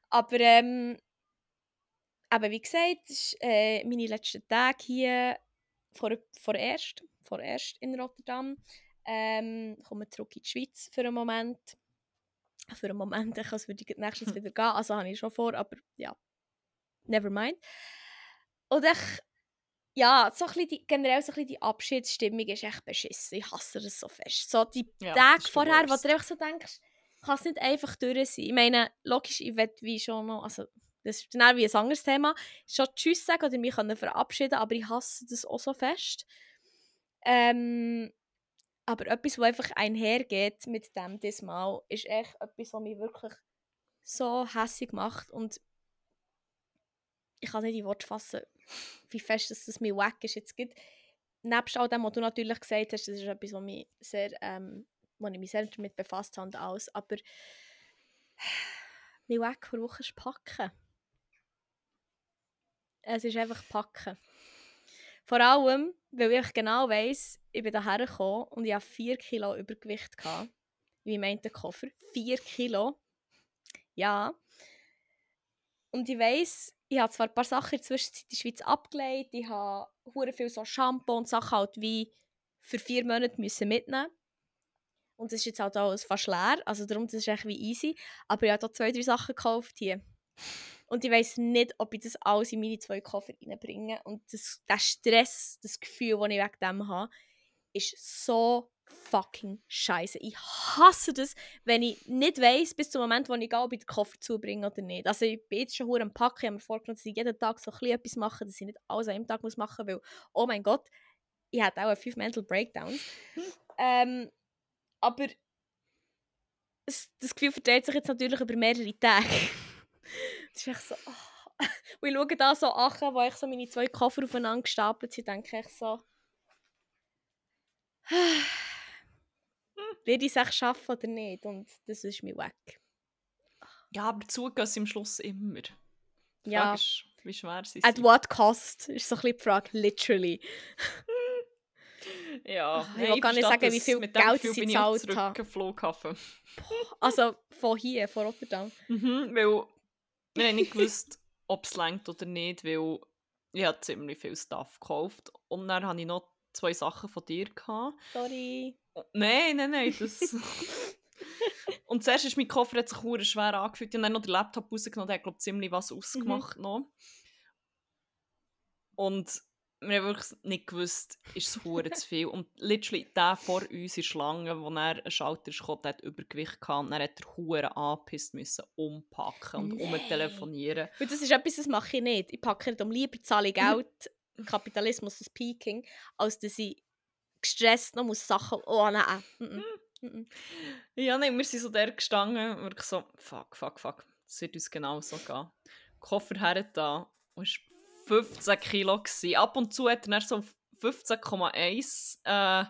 Aber ähm, aber wie gesagt, ist äh, meine letzten Tage hier vor, vorerst, vorerst in Rotterdam. Ähm, komme zurück in die Schweiz für einen Moment. Für einen Moment, ich als würde ich nächstes Hm. wieder gehen. Also habe ich schon vor, aber ja, never mind. Und ich, ja, so ein die, generell so ein die Abschiedsstimmung ist echt beschissen. Ich hasse das so fest. So die Ja, Tage vorher, wo du einfach so denkst, kann es nicht einfach durch sein. Ich meine, logisch, ich will wie schon noch, also das ist dann auch wie ein anderes Thema, schon Tschüss sagen oder mich können verabschieden, aber ich hasse das auch so fest. Ähm, aber etwas, was einfach einhergeht mit dem diesmal, ist echt etwas, was mich wirklich so hässlich macht und ich kann nicht in Worte fassen, wie fest dass das mir wack ist. Jetzt gibt nebst all dem, was du natürlich gesagt hast, das ist etwas, was mich sehr, ähm, wo ich mich sehr damit befasst habe und alles, aber mein wack vor Woche ist packen. Es ist einfach packen. Vor allem, weil ich genau weiss, ich bin hierher gekommen und ich hatte 4 Kilo Übergewicht. Gehabt. Wie meint der Koffer? 4 Kilo. Ja. Und ich weiss, ich habe zwar ein paar Sachen in der Zwischenzeit in der Schweiz abgelegt, ich habe hure viel so Shampoo und Sachen halt wie für vier Monate müssen mitnehmen. Und das ist jetzt halt alles fast leer, also darum das ist echt wie easy. Aber ich habe da zwei, drei Sachen gekauft hier. Und ich weiß nicht, ob ich das alles in meine zwei Koffer reinbringe. Und das, der Stress, das Gefühl, das ich wegen dem habe, ist so fucking scheiße. Ich hasse das, wenn ich nicht weiß bis zum Moment, wo ich gehe, ob ich den Koffer zubringe oder nicht. Also ich bin jetzt schon hure am Packen, ich habe mir vorgenommen, dass ich jeden Tag so ein bisschen etwas mache, dass ich nicht alles an einem Tag muss machen muss, weil, oh mein Gott, ich hatte auch fünf Mental Breakdowns. ähm, aber es, das Gefühl verteilt sich jetzt natürlich über mehrere Tage. das ist echt so... Oh. Und ich schaue da so an, wo ich so meine zwei Koffer aufeinander gestapelt sind, denke ich so... Werde ich es echt schaffen oder nicht? Und das ist mir weg. Ja, aber zugehen sie am Schluss immer. Die Ja. Frage ist, wie schwer sie At sind. what cost? Ist so ein bisschen die Frage, literally. Ja, Ich will gar nicht sagen, wie viel Geld Gefühl sie auch zurück haben. Flughafen. Also von hier, von Rotterdam. Mhm, weil wir haben nicht gewusst, ob es längt oder nicht, weil ich habe ziemlich viel Stuff gekauft. Und dann hatte ich noch zwei Sachen von dir. Gehabt. Sorry. Nein, nein, nein, das... Und zuerst ist mein Koffer hat sich hure schwer angefühlt. Ich habe dann noch den Laptop rausgenommen, der hat, glaube ziemlich was ausgemacht noch. Und wir haben wirklich nicht gewusst, ist es hure zu viel. Und literally, der vor uns in Schlange, wo er ein Schalter der hat Übergewicht gehabt. Und dann hat er hure angepisst müssen umpacken und Nein. umtelefonieren. Und das ist etwas, das mache ich nicht. Ich packe nicht um lieber zahle ich Geld, Kapitalismus ist Peaking, als dass ich gestresst noch muss Sachen... Oh nein. Mm -mm. Mm -mm. Ja, nein, wir sind so der gestanden, wirklich so, fuck, fuck, fuck, das wird uns genau so gehen. Koffer her da, und es war 15 Kilo. Gewesen. Ab und zu hat er so auf 15,1 äh,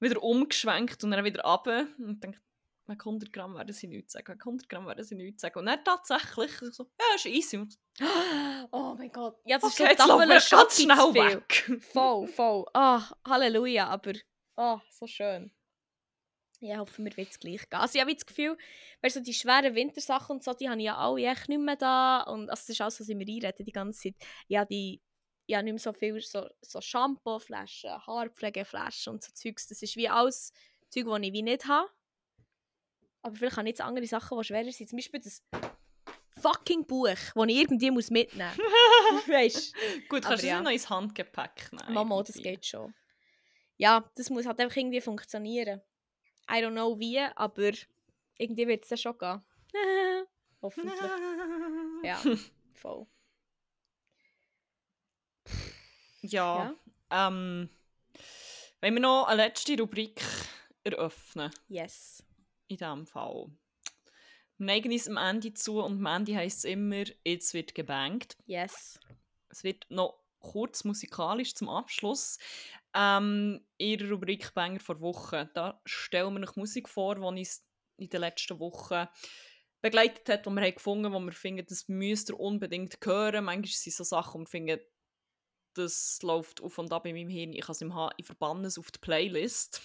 wieder umgeschwenkt und dann wieder runter. Und dachte, wegen 100 Gramm werden sie nichts sagen, wegen 100 Gramm werden sie nichts sagen. Und dann tatsächlich, so, ja, ist easy. Oh mein Gott. Ja, das okay, ist jetzt so laufen Tafel ganz schnell weg. Voll, voll. Ah, Halleluja, aber ah, so schön. Ja, hoffen wir, wird es gleich gehen. Also ich habe das Gefühl, weißt du, die schweren Wintersachen und so, die habe ich ja alle echt nicht mehr da. Und also das ist alles, was ich mir einrede die ganze Zeit. Ja, die, ich habe nicht mehr so viel so, so Shampoo-Flaschen, Haarpflegeflaschen und so Zeugs. Das ist wie alles Zeug, das ich wie nicht habe. Aber vielleicht habe ich jetzt andere Sachen, die schwerer sind. Zum Beispiel das fucking Buch, das ich irgendwie muss mitnehmen muss. weißt Gut, kannst du ja. noch ins Handgepäck nehmen? Mama, das geht schon. Ja, das muss halt einfach irgendwie funktionieren. I don't know wie, aber irgendwie wird es dann schon gehen. Hoffentlich. Ja, voll. Ja, Ja. ähm, wenn wir noch eine letzte Rubrik eröffnen. Yes. In diesem Fall. Wir neigen uns am Ende zu und am Ende heisst es immer, jetzt wird gebankt. Yes. Es wird noch kurz musikalisch zum Abschluss. Ähm, in der Rubrik Banger vor Woche. Da stellen wir noch Musik vor, die uns in den letzten Wochen begleitet hat, die wir haben gefunden haben, wo wir finden, das müsst ihr unbedingt hören. Manchmal sind es so Sachen, wo wir finden, das läuft auf und ab in meinem Hirn. Ich kann es im ha ich verbanne es auf die Playlist.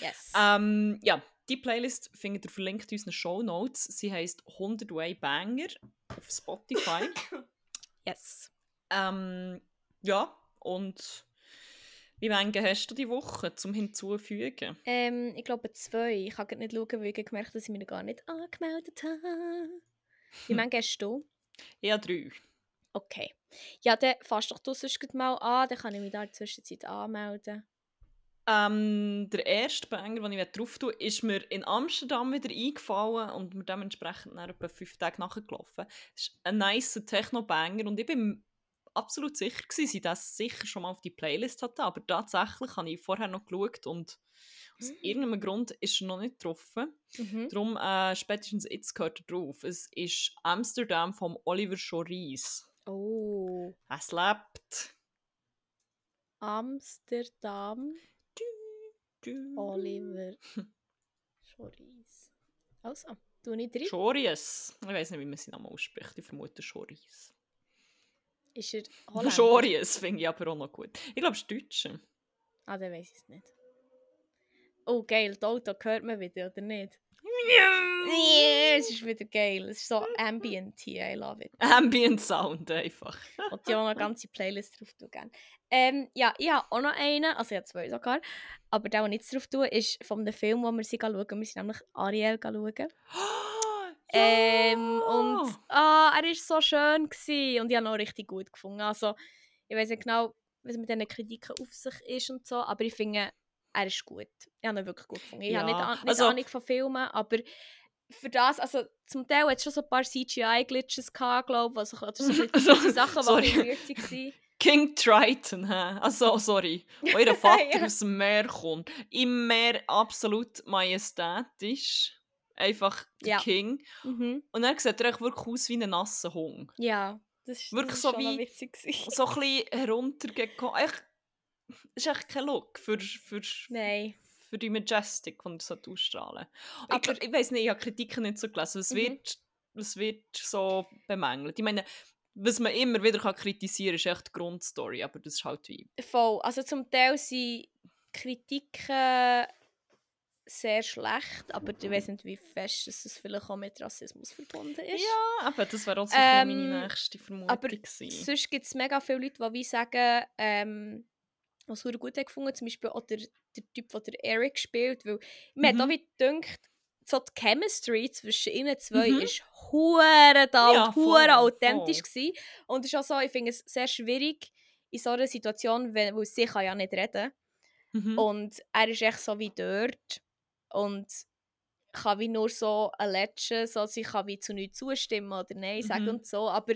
Yes. Ähm, ja, die Playlist findet ihr verlinkt in unseren Show Notes. Sie heisst 100 Way Banger auf Spotify. yes. ähm, ja, und wie viele hast du die Woche zum hinzufügen? Ähm, ich glaube zwei. Ich kann gerade nicht schauen, weil ich gemerkt habe, dass ich mich noch gar nicht angemeldet habe. Wie viele hast du? Ja, drei. Okay. Ja, dann fasst doch du sonst mal an, dann kann ich mich da in der Zwischenzeit anmelden. Ähm, der erste Banger, den ich drauf tue, ist mir in Amsterdam wieder eingefallen und mir dementsprechend nach etwa fünf Tage nachgelaufen. Es ist ein nice Techno-Banger und ich bin absolut sicher gewesen, dass ich das sicher schon mal auf die Playlist hatte, aber tatsächlich habe ich vorher noch geschaut und aus Mhm. irgendeinem Grund ist er noch nicht getroffen. Mhm. Darum äh, spätestens jetzt gehört er drauf. Es ist Amsterdam vom Oliver Schoris. Oh. Es lebt. Amsterdam, Oliver Schoris. Also, tu nicht drin. Schories. Ich weiß nicht, wie man seinen Namen ausspricht. Ich vermute Schoris. Ist er Holländer? Schories finde ich aber auch noch gut. Ich glaube, es ist Deutsche. Ah, dann weiß ich es nicht. Oh, geil. Das Auto hört man wieder, oder nicht? Es ist wieder geil. Es ist so ambient hier. I love it. Ambient Sound einfach. Und die auch noch eine ganze Playlist drauf tun. gerne. Ähm, ja, ich habe auch noch einen, also ich habe zwei sogar. Aber der, den ich jetzt drauf tue, ist von einem Film, den wir sie schauen. Wir sind nämlich Ariel schauen. Ähm, und ah, er war so schön gewesen, und ich habe ihn auch richtig gut gefunden. Also, ich weiß nicht genau, was mit diesen Kritiken auf sich ist und so, aber ich finde, er ist gut. Ich habe ihn wirklich gut gefunden. Ich habe nicht, Ja, an, nicht also- Ahnung von Filmen, aber für das, also zum Teil hat es schon so ein paar CGI-Glitches gehabt, glaube ich, oder so, So- Sachen, die weird waren. King Triton, hä? Also, sorry. Ihr Vater Ja. aus dem Meer kommt. Im Meer absolut majestätisch. Einfach der Ja. King. Mhm. Und dann sieht er wirklich aus wie ein nasser Hund. Ja, das ist, Wirklich das ist so wie-. So ein bisschen heruntergekommen. Echt, ist echt kein Look für, für, Nein. für die Majestic, die so ausstrahlen Aber- Ich, ich weiß nicht, ich habe Kritiken nicht so gelesen. Es, Mhm. wird, es wird so bemängelt. Ich meine, was man immer wieder kann kritisieren kann, ist echt die Grundstory. Aber das ist halt wie. Voll. Also zum Teil sind Kritiken sehr schlecht, aber ich weiß nicht, wie fest dass es vielleicht auch mit Rassismus verbunden ist. Ja, aber das wäre auch so Ähm, meine nächste Vermutung. aber gewesen. Sonst gibt es mega viele Leute, die wie sagen, ähm, was sehr gut gefunden zum Beispiel auch der, der Typ, der der Eric spielt, weil mir hat Mhm. auch wie gedacht, so die Chemistry zwischen ihnen zwei Mhm. ist hure da Ja, und hure authentisch voll. Und es ist auch so, ich finde es sehr schwierig in so einer Situation, wenn, weil sie kann ja nicht reden Mhm. und er ist echt so wie dort und kann wie nur so allegen, so sie kann wie zu nichts zustimmen oder nein sagen Mhm. und so, aber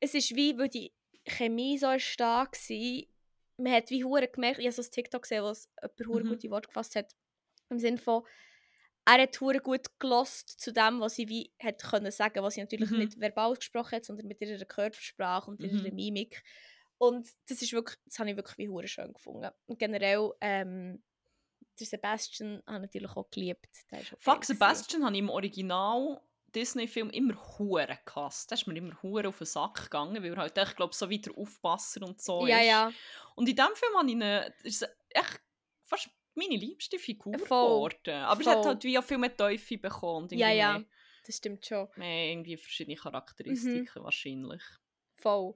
es ist wie, weil die Chemie so stark war, man hat wie hure gemerkt, ich habe so ein TikTok gesehen, wo es jemand Mhm. gute Worte gefasst hat, im Sinne von, er hat hure gut gelost zu dem, was sie wie hat können sagen, was sie natürlich Mhm. nicht verbal gesprochen hat, sondern mit ihrer Körpersprache und ihrer Mhm. Mimik. Und das ist wirklich, das habe ich wirklich wie hure schön gefunden. Und generell, ähm, der Sebastian habe ich natürlich auch geliebt. Fuck. Sebastian habe ich im Original Disney-Film immer hure gehasst. Der ist mir immer hure auf den Sack gegangen, weil er halt echt, glaub, so wie der Aufpasser und so Ja, ist. ja. Und in diesem Film habe ich ist es echt fast meine liebste Figur Voll. geworden. Aber es hat Voll. halt wie auch viel mehr Teufel bekommen. Ja, ja. Das stimmt schon. mehr irgendwie verschiedene Charakteristiken Mhm. wahrscheinlich. Voll.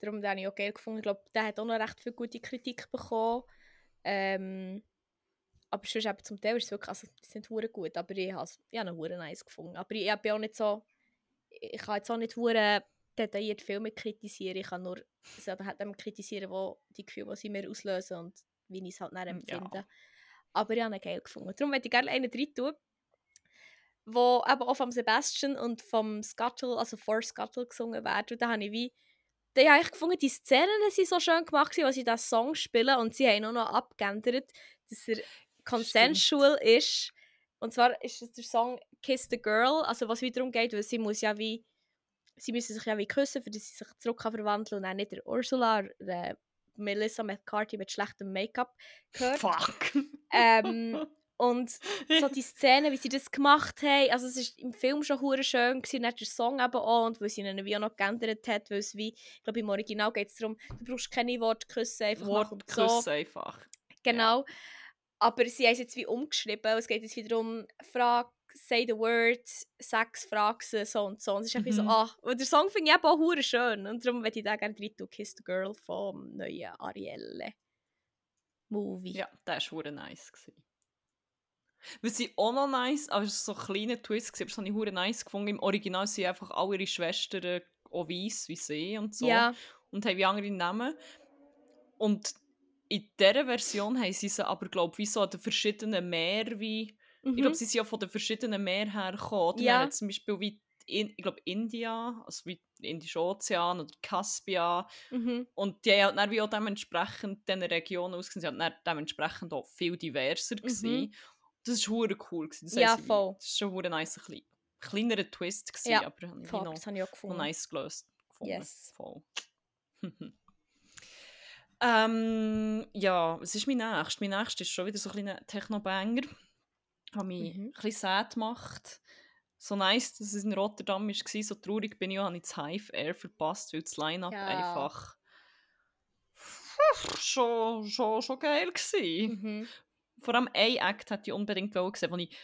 Darum habe ich auch geil gefunden. Ich glaube, der hat auch noch recht viel gute Kritik bekommen. Ähm, aber sonst eben zum Teil ist es wirklich, also die sind hure gut, aber ich habe ich habe hure nice gefunden. Aber ich bin auch nicht so, ich kann jetzt auch nicht hure detailliert Filme kritisieren, ich kann nur also, halt dem kritisieren, wo die Gefühle, die sie mir auslösen und wie ich es halt dann Ja. empfinde. Aber ich habe ihn geil gefunden. Darum möchte ich gerne einen drin tun, wo eben auch vom Sebastian und vom Scuttle, also For Scuttle gesungen wird. Und da habe ich wie da habe ich gefunden, die Szenen sind so schön gemacht, als sie diesen Song spielen und sie haben auch noch abgeändert, dass er consensual ist. Und zwar ist es der Song Kiss the Girl, also was wiederum geht, weil sie muss ja wie sie müssen sich ja wie küssen, damit sie sich zurück kann verwandeln und dann nicht der Ursula, der Melissa McCarthy mit schlechtem Make-up gehört. Fuck. Ähm, und so die Szene, wie sie das gemacht haben, also es ist im Film schon hure schön gewesen, nicht der Song eben auch, und weil sie ihn wie auch noch geändert hat, weil es wie, ich glaube im Original geht es darum, du brauchst keine Worte küssen, einfach machen und so. Einfach. Genau. Aber sie haben es jetzt wie umgeschrieben. Es geht jetzt wieder um Frag, say the word, Sex, frag sie, so und so. Und es ist einfach so, Mhm. ah, und der Song finde ich eben auch schön. Und darum würde ich da gerne rein tun, Kiss the Girl vom neuen Arielle Movie. Ja, der war hure nice. Gewesen. Was ich auch noch nice, aber es war so ein kleiner Twist, gewesen, aber das habe ich hure nice gefunden. Im Original sind einfach alle ihre Schwestern auch weiss wie sie und so. Ja, Und haben wie andere Namen. Und in dieser Version haben sie sie aber, glaube ich, wie so an den verschiedenen Meeren wie... mhm. Ich glaube, sie sind ja von den verschiedenen Meeren hergekommen. Ja. Zum Beispiel wie in, ich glaube India, also wie der Indische Ozean oder Caspian. mhm. Und die haben halt dann wie auch dementsprechend diesen Regionen ausgesehen. Sie haben dann dementsprechend auch viel diverser gewesen. Das war hure cool. Gewesen. Das Mhm. Ja, voll. Das war schon hure nice. Ein kleinerer Twist, gewesen, Ja, aber Fuck, noch, das habe ich auch gefunden. nice gelöst gefunden. Yes. Voll. ähm, ja, was ist mein nächstes? Mein nächstes ist schon wieder so ein kleiner Techno-Banger, der mich Mhm. ein bisschen sad macht. So nice, dass es in Rotterdam war, so traurig bin ich auch, habe ich das Hive Air verpasst, weil das Line-Up Ja. einfach schon, schon, schon geil war. Mhm. Vor allem ein Act hätte ich unbedingt wollen sehen, den ich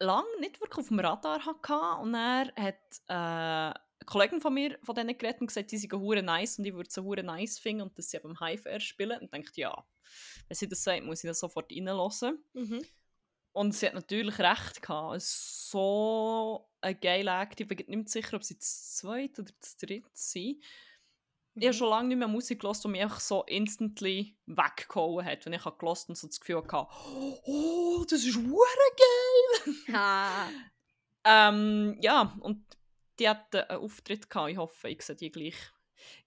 lange nicht wirklich auf dem Radar hatte. Und er hat äh, eine Kollegin von mir von denen geredet und gesagt, die sind hure nice und ich würde sie hure nice finden und dass sie beim Hive Air spielen. Und ich dachte, ja, wenn sie das sagt, muss ich das sofort reinlassen. Mhm. Und sie hat natürlich recht gehabt. Es ist so ein geiler Act. Ich bin nicht sicher, ob sie das zweite oder das dritte sind. Ich habe Mhm. schon lange nicht mehr Musik gehört, die mich einfach so instantly weggehauen hat. Wenn ich habe gehört und so das Gefühl hatte, oh, das ist hure geil! Ha. ähm, ja, und die hat äh, einen Auftritt gehabt. Ich hoffe, ich sehe die gleich,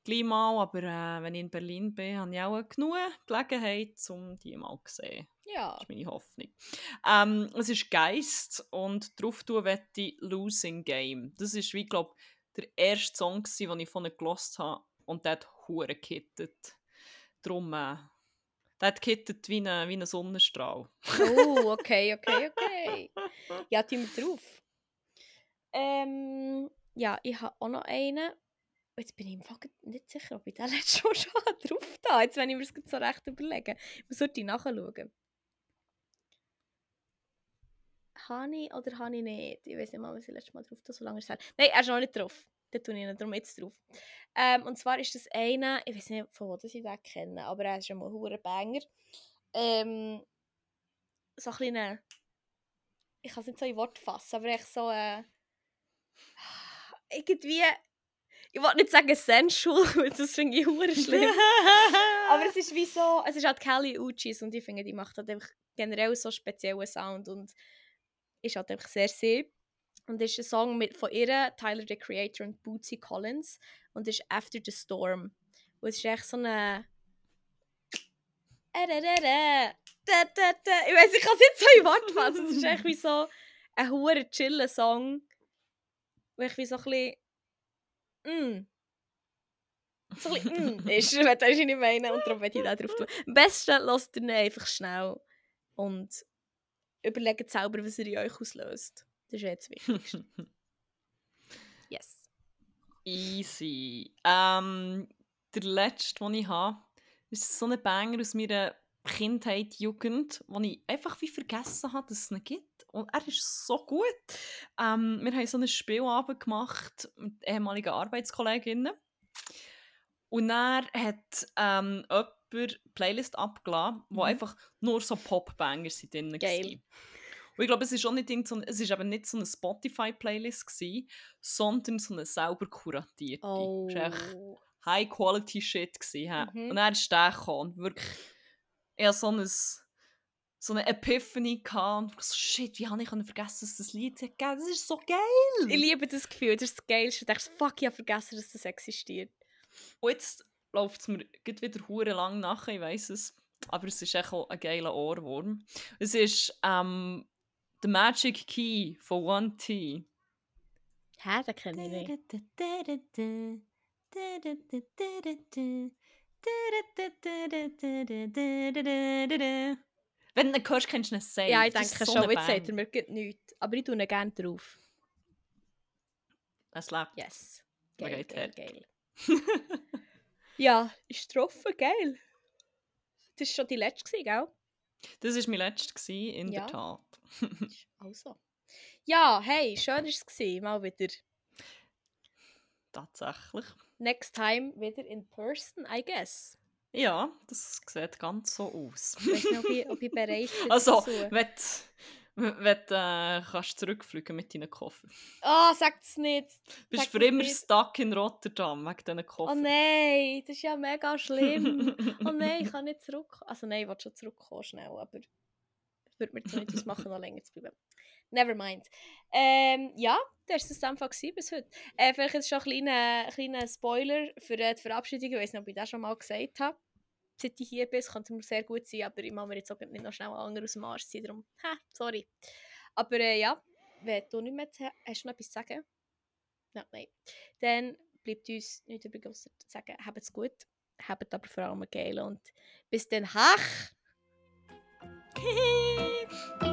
gleich mal. Aber äh, wenn ich in Berlin bin, habe ich auch genug Gelegenheit, um die mal zu sehen. Ja. Das ist meine Hoffnung. Ähm, es ist Geist und drauf tun ich Losing Game. Das ist, wie glaube der erste Song, gewesen, den ich von ihr gelost habe und der hat hure gekittet. Drum, äh, der hat gekittet wie ein wie Sonnenstrahl. Oh, okay, okay, okay. Ja, tun wir drauf. Ähm, ja, ich habe auch noch einen. Jetzt bin ich im Fall nicht sicher, ob ich den letztes Mal schon drauf da. Jetzt, wenn ich mir das so recht überlegen. Ich muss heute nachschauen. Habe ich oder habe ich nicht? Ich weiß nicht mal, was ich letztes Mal drauf da so lange ist. Nein, er ist noch nicht drauf. Den tue ich ihn darum jetzt drauf. Ähm, und zwar ist das einer, ich weiß nicht, von wo ich den kenne, aber er ist schon mal ein Banger. Ähm, so ein kleiner, ich kann es nicht so in Wort fassen, aber echt so äh, irgendwie, ich wollte nicht sagen sensual, weil das finde ich hure schlimm. aber es ist wie so, es ist halt Kelly Uchis und ich finde, die macht halt einfach generell so speziellen Sound und ist halt einfach sehr sie. Und ist ein Song mit, von ihr, Tyler, the Creator und Bootsy Collins und ist After the Storm. Und es ist echt so eine da. Ich weiß, ich kann es nicht so in Wort fassen. Es ist echt wie so ein hoher chiller Song, wo ich wie so ein bisschen mm, so ein bisschen mm, ist, wenn du nicht meinen und darum will ich da drauf tun. Am besten lasst ihr ihn einfach schnell und überlegt selber, was er in euch auslöst. Das ist jetzt wichtig. Yes. Easy. Ähm, der letzte, den ich habe, ist so ein Banger aus meiner Kindheit, Jugend, wo ich einfach wie vergessen habe, dass es ihn gibt. Und er ist so gut. Ähm, wir haben so einen Spielabend gemacht mit ehemaligen Arbeitskolleginnen. Und er hat ähm, jemand Playlist abgeladen, wo Mhm. einfach nur so Pop-Banger sind drin Geil. waren. Und ich glaube, es ist auch nicht so, ein- es ist eben nicht so eine Spotify-Playlist gewesen, sondern so eine selber kuratierte. Oh. Es war echt High-Quality-Shit. gewesen, hä? Mhm. Und dann ist der gekommen und wirklich eher so ein so eine Epiphany gehabt. Und so, shit, wie habe ich vergessen, dass das Lied hat gegeben? Das ist so geil! Ich liebe das Gefühl, das ist das Geilste. Du denkst, fuck, ich habe vergessen, dass das existiert. Und jetzt läuft es mir wieder hure lang nach, ich weiß es. aber es ist echt ein geiler Ohrwurm. Es ist ähm, The Magic Key von One T. Hä, den kenne ich nicht. Wenn du ihn hörst, kennst du ihn safe. Ja, ich denke schon, jetzt sagt er mir nichts. Aber ich tue ihn gerne drauf. Es lebt. Yes. Geil, geil, geil. ja, ist getroffen, geil. Das war schon die letzte, gell? Das war mein gewesen, in Ja. der Tat. Also. Ja, hey, schön war es. Mal wieder. Tatsächlich. Next time wieder in person, I guess. Ja, das sieht ganz so aus. Ich weiß nicht, ob ich, ob ich bereit bin Also, wenn du, wenn du äh, kannst zurückfliegen mit deinen Koffer. Ah, sagt es nicht. Bist Sag für immer nicht. stuck in Rotterdam wegen diesen Oh Koffern. nein, das ist ja mega schlimm. oh nein, ich kann nicht zurück. Also nein, ich will schon zurückkommen schnell, aber würde mir zu nicht ausmachen, noch länger zu bleiben. Never mind. Ähm, ja, das war es einfach gewesen bis heute. Äh, vielleicht ist schon ein kleiner, kleiner Spoiler für äh, die Verabschiedung. Ich weiß nicht, ob ich das schon mal gesagt habe. Seit ich hier bin, es könnte mir sehr gut sein, aber ich mache mir jetzt auch nicht noch schnell andere aus dem Arsch ziehen. Darum, ha, sorry. Aber äh, ja, wenn du nicht mehr hast du noch etwas zu sagen? Ja, nein. Dann bleibt uns nicht übrig, ausser zu sagen, habt es gut, habt aber vor allem geil und bis dann, hach! okay.